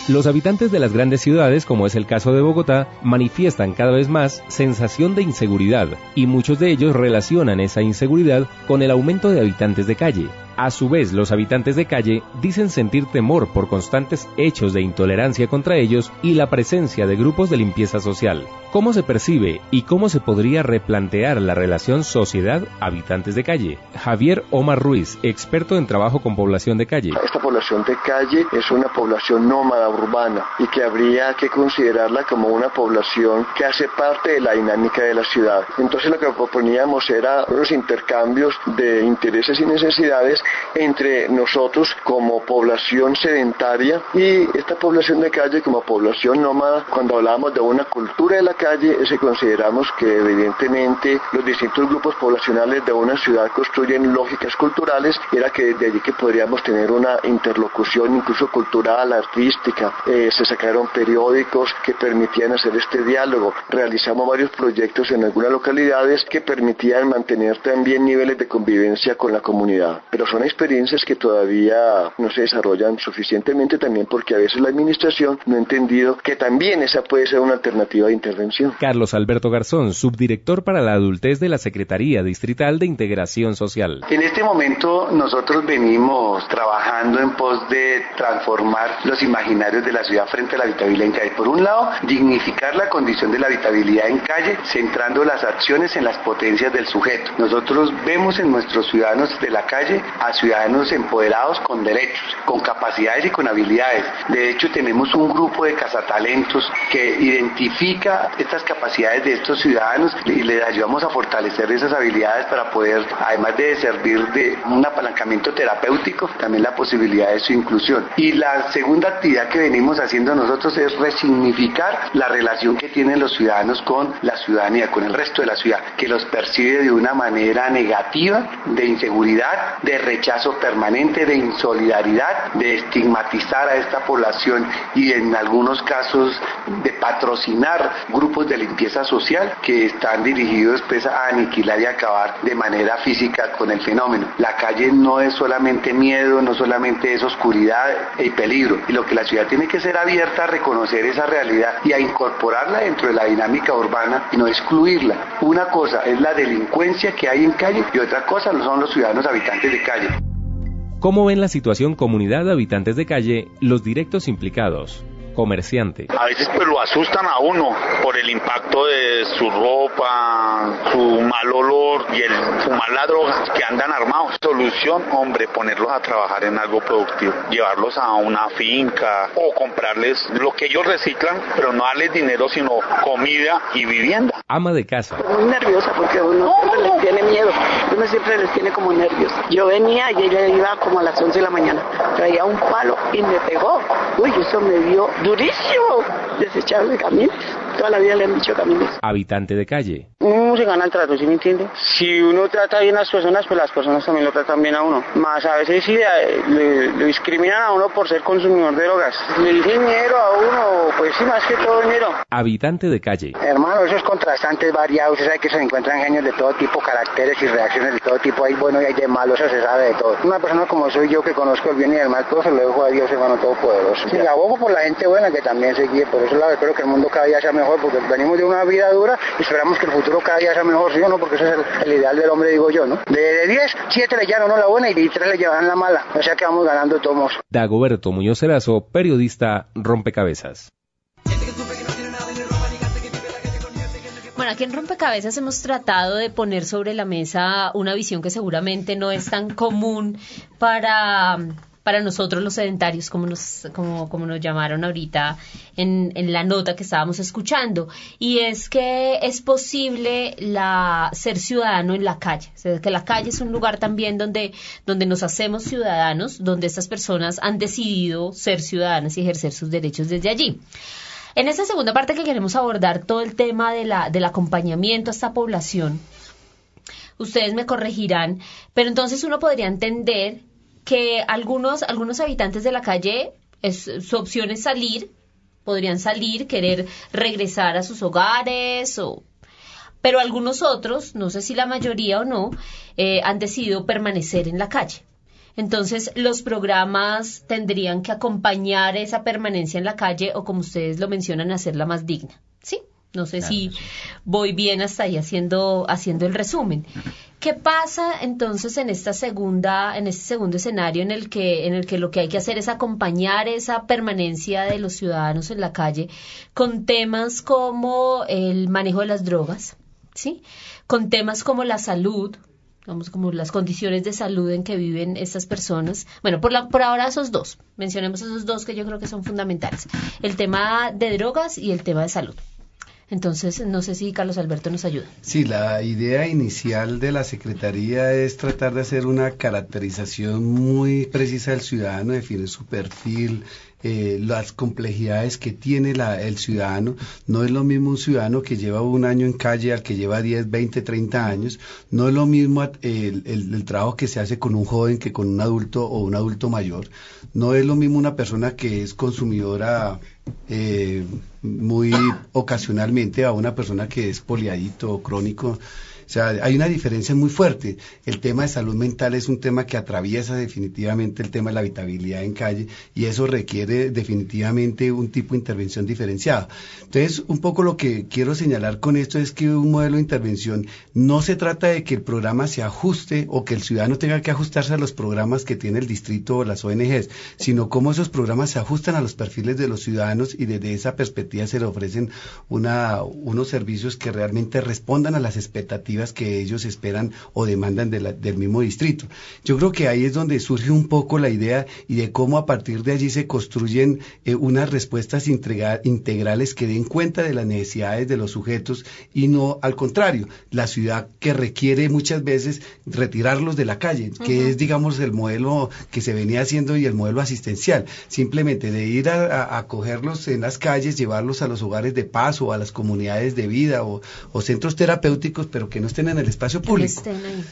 Los habitantes de las grandes ciudades, como es el caso de Bogotá, manifiestan cada vez más sensación de inseguridad y muchos de ellos relacionan esa inseguridad con el aumento de habitantes de calle. A su vez, los habitantes de calle dicen sentir temor por constantes hechos de intolerancia contra ellos y la presencia de grupos de limpieza social. ¿Cómo se percibe y cómo se podría replantear la relación sociedad-habitantes de calle? Javier Omar Ruiz, experto en trabajo con población de calle. Esta población de calle es una población nómada urbana y que habría que considerarla como una población que hace parte de la dinámica de la ciudad. Entonces lo que proponíamos era los intercambios de intereses y necesidades entre nosotros como población sedentaria y esta población de calle como población nómada. Cuando hablamos de una cultura de la calle, ese consideramos que evidentemente los distintos grupos poblacionales de una ciudad construyen lógicas culturales, era que desde allí que podríamos tener una interlocución incluso cultural, artística, eh, se sacaron periódicos que permitían hacer este diálogo, realizamos varios proyectos en algunas localidades que permitían mantener también niveles de convivencia con la comunidad, pero son experiencias que todavía no se desarrollan suficientemente también porque a veces la administración no ha entendido que también esa puede ser una alternativa de intervención. Carlos Alberto Garzón, subdirector para la adultez de la Secretaría Distrital de Integración Social. En este momento nosotros venimos trabajando en pos de transformar los imaginarios de la ciudad frente a la habitabilidad en calle. Por un lado, dignificar la condición de la habitabilidad en calle, centrando las acciones en las potencias del sujeto. Nosotros vemos en nuestros ciudadanos de la calle a ciudadanos empoderados con derechos, con capacidades y con habilidades. De hecho, tenemos un grupo de cazatalentos que identifica estas capacidades de estos ciudadanos y les ayudamos a fortalecer esas habilidades para poder, además de servir de un apalancamiento terapéutico, también la posibilidad de su inclusión. Y la segunda actividad que venimos haciendo nosotros es resignificar la relación que tienen los ciudadanos con la ciudadanía, con el resto de la ciudad, que los percibe de una manera negativa, de inseguridad, de rechazo permanente, de insolidaridad, de estigmatizar a esta población y en algunos casos de patrocinar grupos de limpieza social que están dirigidos pues, a aniquilar y acabar de manera física con el fenómeno. La calle no es solamente miedo, no solamente es oscuridad y peligro. Y lo que la ciudad tiene que ser abierta a reconocer esa realidad y a incorporarla dentro de la dinámica urbana y no excluirla. Una cosa es la delincuencia que hay en calle y otra cosa son los ciudadanos habitantes de calle. ¿Cómo ven la situación comunidad de habitantes de calle los directos implicados? Comerciante. A veces pues lo asustan a uno por el impacto de su ropa, su mal olor y el fumar la droga, que andan armados. Solución, hombre, ponerlos a trabajar en algo productivo, llevarlos a una finca o comprarles lo que ellos reciclan, pero no darles dinero, sino comida y vivienda. Ama de casa. Muy nerviosa porque uno siempre les tiene miedo, uno siempre les tiene como nervios. Yo venía y ella iba como a las 11 de la mañana, traía un palo y me pegó. Uy, eso me dio durísimo desecharle caminos. Toda la vida le han dicho caminos. Habitante de calle. Uno se gana el trato, ¿sí me entiende? Si uno trata bien a las personas, pues las personas también lo tratan bien a uno. Más a veces sí le, le discriminan a uno por ser consumidor de drogas. Le dicen dinero a uno, pues sí, más que todo dinero. Habitante de calle. Hermano, esos contrastantes variados, usted sabe que se encuentran genios de todo tipo, caracteres y reacciones de todo tipo. Hay bueno y hay de malo, eso se sabe de todo. Una persona como soy yo que conozco el bien y el mal, todo se lo dejo a Dios, hermano todopoderoso. Sí, abogo por la gente buena que también se guíe, por eso la espero que el mundo cada día sea mejor, porque venimos de una vida dura y esperamos que el futuro cada día sea mejor, ¿sí o no? Porque ese es el, el ideal del hombre, digo yo, ¿no? De 10, 7 le llevan la buena y 3 le llevan la mala. O sea que vamos ganando tomos. Dagoberto Muñoz Cerazo, periodista Rompecabezas. Bueno, aquí en Rompecabezas hemos tratado de poner sobre la mesa una visión que seguramente no es tan común para, para nosotros los sedentarios, como nos, como, como nos llamaron ahorita en, en la nota que estábamos escuchando. Y es que es posible la, ser ciudadano en la calle. O sea, que la calle es un lugar también donde, donde nos hacemos ciudadanos, donde estas personas han decidido ser ciudadanas y ejercer sus derechos desde allí. En esta segunda parte que queremos abordar todo el tema de la, del acompañamiento a esta población, ustedes me corregirán, pero entonces uno podría entender que algunos, algunos habitantes de la calle, es, su opción es salir, podrían salir, querer regresar a sus hogares o pero algunos otros, no sé si la mayoría o no, eh, han decidido permanecer en la calle. Entonces, los programas tendrían que acompañar esa permanencia en la calle o, como ustedes lo mencionan, hacerla más digna. ¿Sí? No sé si voy bien hasta ahí haciendo, haciendo el resumen. ¿Qué pasa entonces en esta segunda, en este segundo escenario en el que, en el que lo que hay que hacer es acompañar esa permanencia de los ciudadanos en la calle con temas como el manejo de las drogas, ¿sí? Con temas como la salud, vamos como las condiciones de salud en que viven estas personas. Bueno, por, la, por ahora esos dos, mencionemos esos dos que yo creo que son fundamentales, el tema de drogas y el tema de salud. Entonces, no sé si Carlos Alberto nos ayuda. Sí, la idea inicial de la Secretaría es tratar de hacer una caracterización muy precisa del ciudadano, definir su perfil, eh, las complejidades que tiene la, el ciudadano. No es lo mismo un ciudadano que lleva un año en calle al que lleva 10, 20, 30 años. No es lo mismo el, el, trabajo que se hace con un joven que con un adulto o un adulto mayor. No es lo mismo una persona que es consumidora eh, muy ocasionalmente a una persona que es poliadito o crónico. O sea, hay una diferencia muy fuerte. El tema de salud mental es un tema que atraviesa definitivamente el tema de la habitabilidad en calle y eso requiere definitivamente un tipo de intervención diferenciada. Entonces, un poco lo que quiero señalar con esto es que un modelo de intervención no se trata de que el programa se ajuste o que el ciudadano tenga que ajustarse a los programas que tiene el distrito o las ONGs, sino cómo esos programas se ajustan a los perfiles de los ciudadanos y desde esa perspectiva se le ofrecen una, unos servicios que realmente respondan a las expectativas que ellos esperan o demandan del mismo distrito. Yo creo que ahí es donde surge un poco la idea y de cómo a partir de allí se construyen eh, unas respuestas integrales que den cuenta de las necesidades de los sujetos y no al contrario, la ciudad que requiere muchas veces retirarlos de la calle, que es digamos el modelo que se venía haciendo y el modelo asistencial, simplemente de ir a, a, cogerlos en las calles, llevarlos a los hogares de paso, a las comunidades de vida o, o centros terapéuticos, pero que no estén en el espacio público.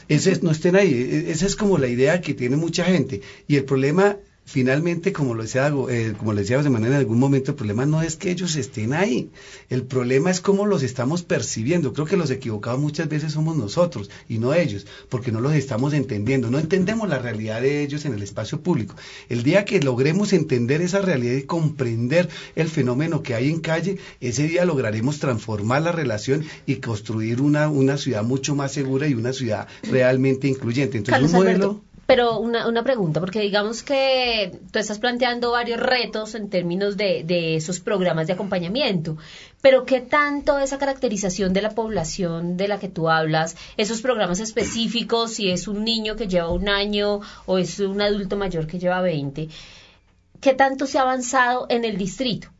Ese, no estén ahí. E, esa es como la idea que tiene mucha gente. Y el problema finalmente, como lo decía, eh, como le decíamos de manera en algún momento, el problema no es que ellos estén ahí, el problema es cómo los estamos percibiendo. Creo que los equivocados muchas veces somos nosotros y no ellos, porque no los estamos entendiendo, no entendemos la realidad de ellos en el espacio público. El día que logremos entender esa realidad y comprender el fenómeno que hay en calle, ese día lograremos transformar la relación y construir una, una ciudad mucho más segura y una ciudad realmente incluyente. Entonces, un modelo... Pero una, una pregunta, porque digamos que tú estás planteando varios retos en términos de, de esos programas de acompañamiento, pero ¿qué tanto esa caracterización de la población de la que tú hablas, esos programas específicos, si es un niño que lleva un año o es un adulto mayor que lleva 20, qué tanto se ha avanzado en el distrito?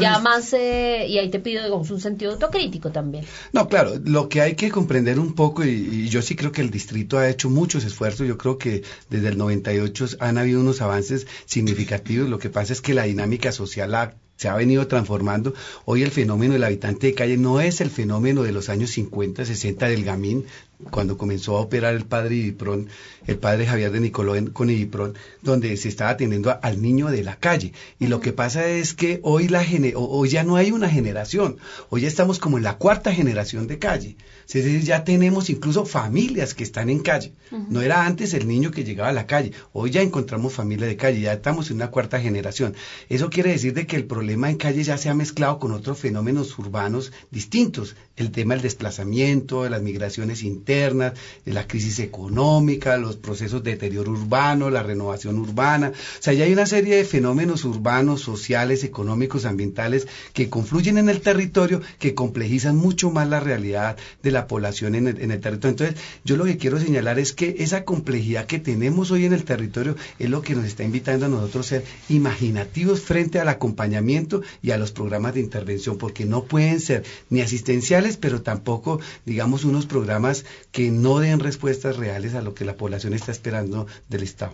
Ya más, eh, y ahí te pido digamos, un sentido autocrítico también. No, claro, lo que hay que comprender un poco, y, yo sí creo que el distrito ha hecho muchos esfuerzos, yo creo que desde el 98 han habido unos avances significativos, lo que pasa es que la dinámica social se ha venido transformando. Hoy el fenómeno del habitante de calle no es el fenómeno de los años 50, 60 del Gamín, cuando comenzó a operar el padre Idipron, el padre Javier de Nicoló con Idipron, donde se estaba atendiendo al niño de la calle. Y lo que pasa es que hoy, la hoy ya no hay una generación, hoy ya estamos como en la cuarta generación de calle. Es decir, ya tenemos incluso familias que están en calle. No era antes el niño que llegaba a la calle, hoy ya encontramos familia de calle, ya estamos en una cuarta generación. Eso quiere decir de que el problema en calle ya se ha mezclado con otros fenómenos urbanos distintos. El tema del desplazamiento, de las migraciones internas, la crisis económica, los procesos de deterioro urbano, la renovación urbana. O sea, ya hay una serie de fenómenos urbanos, sociales, económicos, ambientales que confluyen en el territorio, que complejizan mucho más la realidad de la población en el, en territorio. Entonces, yo lo que quiero señalar es que esa complejidad que tenemos hoy en el territorio es lo que nos está invitando a nosotros a ser imaginativos frente al acompañamiento y a los programas de intervención, porque no pueden ser ni asistenciales, pero tampoco, digamos, unos programas que no den respuestas reales a lo que la población está esperando del Estado.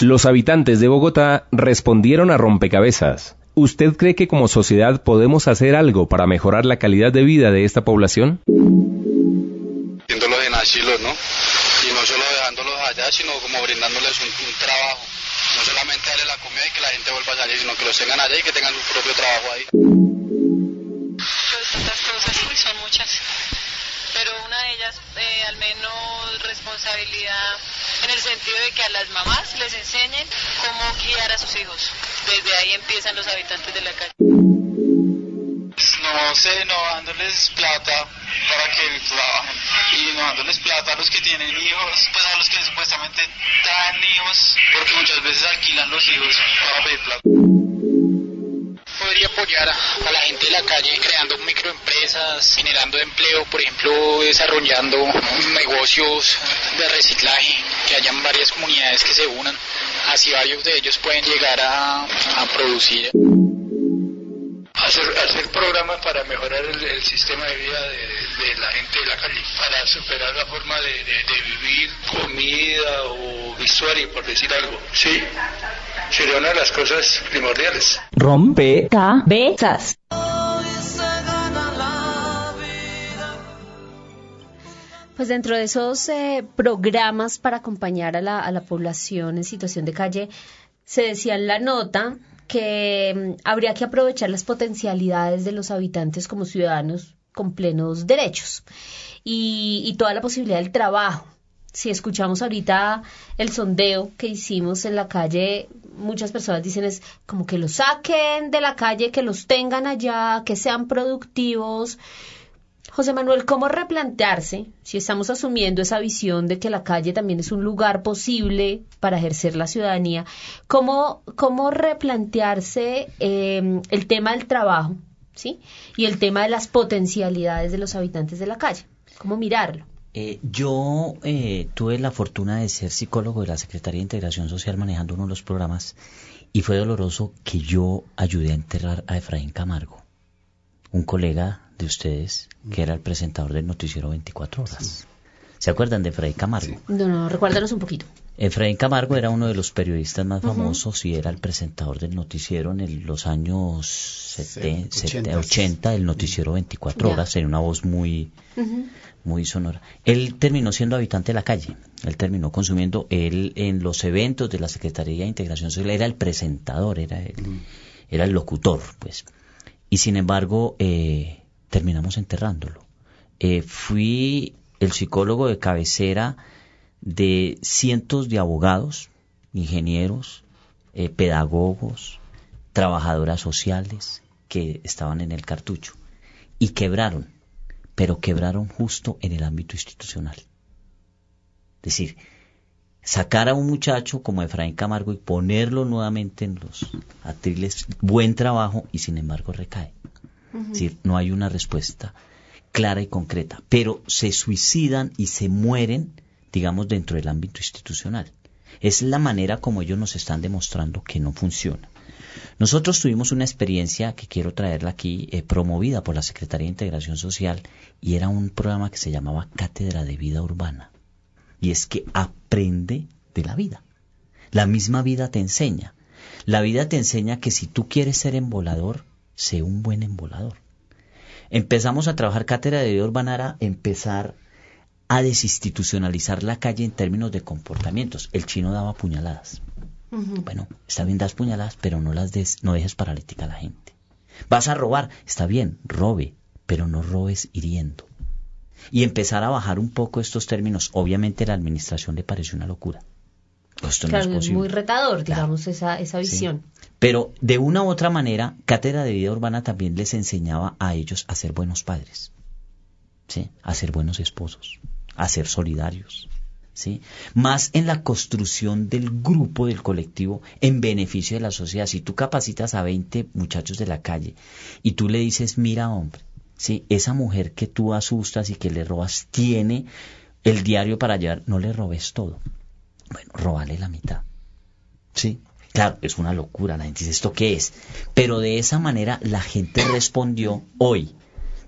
Los habitantes de Bogotá respondieron a rompecabezas. ¿Usted cree que como sociedad podemos hacer algo para mejorar la calidad de vida de esta población? Viéndolos en asilos, ¿no? Y no solo dejándolos allá, sino como brindándoles un, trabajo. No solamente darle la comida y que la gente vuelva a salir, sino que los tengan allá y que tengan su propio trabajo ahí. Pues estas cosas, son muchas pero una de ellas eh, al menos responsabilidad en el sentido de que a las mamás les enseñen cómo guiar a sus hijos. Desde ahí empiezan los habitantes de la calle. No sé, no dándoles plata para que trabajen y no dándoles plata a los que tienen hijos, pues a los que supuestamente traen hijos, porque muchas veces alquilan los hijos para pedir plata podría apoyar a, la gente de la calle creando microempresas, generando empleo, por ejemplo, desarrollando negocios de reciclaje, que hayan varias comunidades que se unan, así varios de ellos pueden llegar a, producir. Hacer, programas para mejorar el, sistema de vida de, la gente de la calle, para superar la forma de, vivir, comida o vestuario, por decir algo. Sí, sería una de las cosas primordiales. Rompe cabezas. Pues dentro de esos eh, programas para acompañar a la, a la población en situación de calle, se decía en la nota que mm, habría que aprovechar las potencialidades de los habitantes como ciudadanos con plenos derechos y, y toda la posibilidad del trabajo. Si escuchamos ahorita el sondeo que hicimos en la calle, muchas personas dicen es como que los saquen de la calle, que los tengan allá, que sean productivos. José Manuel, ¿cómo replantearse si estamos asumiendo esa visión de que la calle también es un lugar posible para ejercer la ciudadanía? ¿Cómo, cómo replantearse em, el tema del trabajo ¿sí? y el tema de las potencialidades de los habitantes de la calle? ¿Cómo mirarlo? Eh, yo eh, tuve la fortuna de ser psicólogo de la Secretaría de Integración Social manejando uno de los programas y fue doloroso que yo ayudé a enterrar a Efraín Camargo, un colega de ustedes que era el presentador del noticiero 24 horas. ¿Se acuerdan de Efraín Camargo? No, no, recuérdanos un poquito. Efraín Camargo era uno de los periodistas más famosos y era el presentador del noticiero en los años 70, 80, del noticiero 24 horas, en una voz muy, muy sonora. Él terminó siendo habitante de la calle, él terminó consumiendo, él en los eventos de la Secretaría de Integración Social era el presentador, era el, mm. era el locutor, pues. Y sin embargo, eh, terminamos enterrándolo. Eh, fui el psicólogo de cabecera de cientos de abogados, ingenieros, eh, pedagogos, trabajadoras sociales que estaban en el cartucho y quebraron pero quebraron justo en el ámbito institucional. Es decir, sacar a un muchacho como Efraín Camargo y ponerlo nuevamente en los atriles, buen trabajo y sin embargo recae. Es decir, no hay una respuesta clara y concreta, pero se suicidan y se mueren, digamos, dentro del ámbito institucional. Es la manera como ellos nos están demostrando que no funciona. Nosotros tuvimos una experiencia que quiero traerla aquí, eh, promovida por la Secretaría de Integración Social, y era un programa que se llamaba Cátedra de Vida Urbana. Y es que aprende de la vida. La misma vida te enseña. La vida te enseña que si tú quieres ser embolador, sé un buen embolador. Empezamos a trabajar Cátedra de Vida Urbana, era empezar a desinstitucionalizar la calle en términos de comportamientos. El chino daba puñaladas. Bueno, está bien, das puñaladas, pero no las des, no dejes paralítica a la gente. Vas a robar, está bien, robe, pero no robes hiriendo. Y empezar a bajar un poco estos términos. Obviamente la administración le pareció una locura. Esto no es, muy retador, digamos, esa, esa visión. Pero de una u otra manera, Cátedra de Vida Urbana también les enseñaba a ellos a ser buenos padres, ¿sí? a ser buenos esposos, a ser solidarios, ¿sí? Más en la construcción del grupo, del colectivo, en beneficio de la sociedad. Si tú capacitas a 20 muchachos de la calle y tú le dices, mira hombre, ¿sí? Esa mujer que tú asustas y que le robas tiene el diario para llevar, no le robes todo. Bueno, robale la mitad. ¿Sí? Claro, es una locura, la gente dice, ¿esto qué es? Pero de esa manera la gente respondió hoy.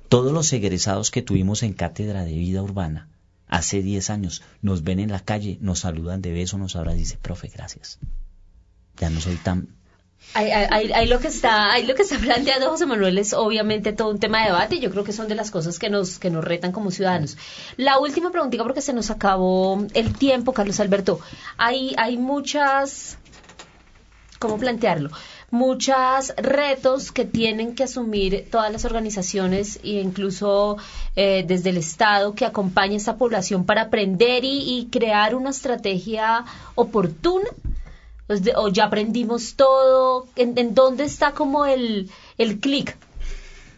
Todos los egresados que tuvimos en Cátedra de Vida Urbana, hace 10 años nos ven en la calle, nos saludan de beso, nos abrazan y profe, gracias. Ya no soy tan... Ahí, lo que está, ahí lo que está planteando José Manuel es obviamente todo un tema de debate yo creo que son de las cosas que nos, que nos retan como ciudadanos. La última preguntita porque se nos acabó el tiempo, Carlos Alberto. Hay, hay muchas, ¿cómo plantearlo? Muchos retos que tienen que asumir todas las organizaciones e incluso eh, desde el Estado que acompaña a esta población para aprender y, crear una estrategia oportuna. O ya aprendimos todo, ¿en, dónde está como el, el clic?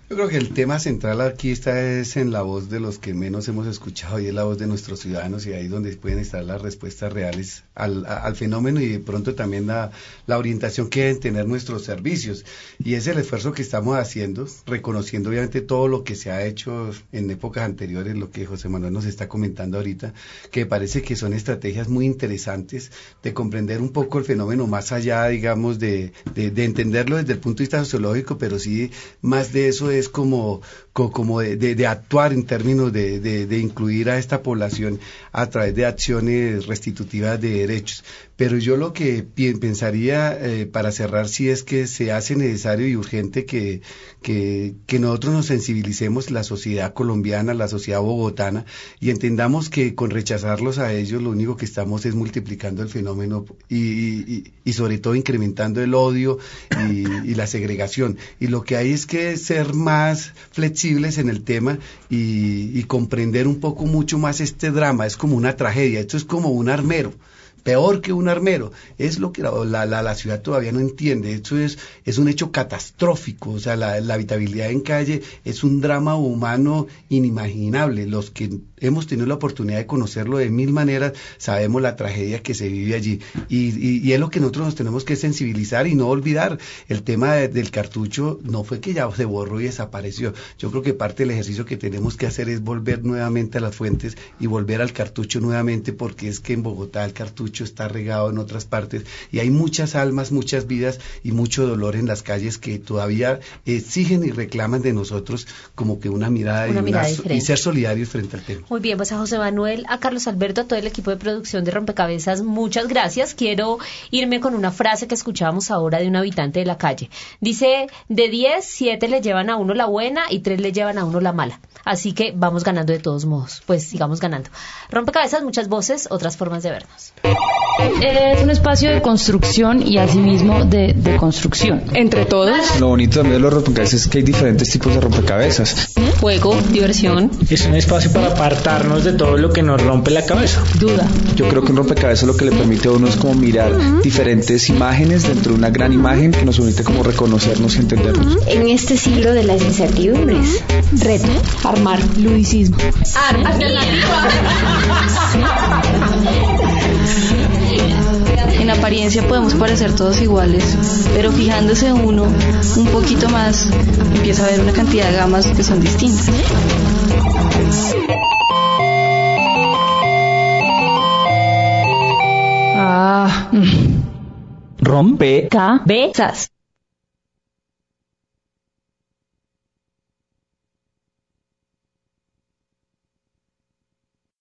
Yo creo que el tema central aquí está es en la voz de los que menos hemos escuchado y es la voz de nuestros ciudadanos y ahí donde pueden estar las respuestas reales al, fenómeno y de pronto también la, orientación que deben tener nuestros servicios. Y es el esfuerzo que estamos haciendo, reconociendo obviamente todo lo que se ha hecho en épocas anteriores, lo que José Manuel nos está comentando ahorita, que parece que son estrategias muy interesantes de comprender un poco el fenómeno más allá, digamos, de entenderlo desde el punto de vista sociológico, pero sí más de eso es como, como de, actuar en términos de, de, incluir a esta población a través de acciones restitutivas de derechos. Pero yo lo que pensaría eh, para cerrar sí es que se hace necesario y urgente que, que, que, nosotros nos sensibilicemos, la sociedad colombiana, la sociedad bogotana, y entendamos que con rechazarlos a ellos lo único que estamos es multiplicando el fenómeno y, y, y sobre todo incrementando el odio y, la segregación. Y lo que hay es que ser más flexibles en el tema y, y comprender un poco mucho más este drama. Es como una tragedia, esto es como un armero peor que un armero. Es lo que la, la, la, ciudad todavía no entiende. Esto es, es un hecho catastrófico. O sea, la, la, habitabilidad en calle es un drama humano inimaginable. Los que hemos tenido la oportunidad de conocerlo de mil maneras sabemos la tragedia que se vive allí. Y, y, es lo que nosotros nos tenemos que sensibilizar y no olvidar. El tema del cartucho no fue que ya se borró y desapareció. Yo creo que parte del ejercicio que tenemos que hacer es volver nuevamente a las fuentes y volver al cartucho nuevamente porque es que en Bogotá el cartucho está regado en otras partes y hay muchas almas, muchas vidas y mucho dolor en las calles que todavía exigen y reclaman de nosotros como que una mirada, y, ser solidarios frente al tema. Muy bien, pues a José Manuel, a Carlos Alberto, a todo el equipo de producción de Rompecabezas, muchas gracias. Quiero irme con una frase que escuchábamos ahora de un habitante de la calle. Dice, de 10, 7 le llevan a uno la buena y 3 le llevan a uno la mala. Así que vamos ganando de todos modos. Pues sigamos ganando. Rompecabezas, muchas voces, otras formas de vernos. Es un espacio de construcción y asimismo de, de construcción. Entre todos. Lo bonito también de los rompecabezas es que hay diferentes tipos de rompecabezas. Juego, diversión. Es un espacio para apartarnos de todo lo que nos rompe la cabeza. Duda. Yo creo que un rompecabezas lo que le permite a uno es como mirar diferentes imágenes dentro de una gran imagen que nos permite como reconocernos y entendernos. En este siglo de las incertidumbres, reto, armar, ludicismo. En apariencia podemos parecer todos iguales, pero fijándose uno un poquito más, empieza a ver una cantidad de gamas que son distintas. Ah. Rompe cabezas.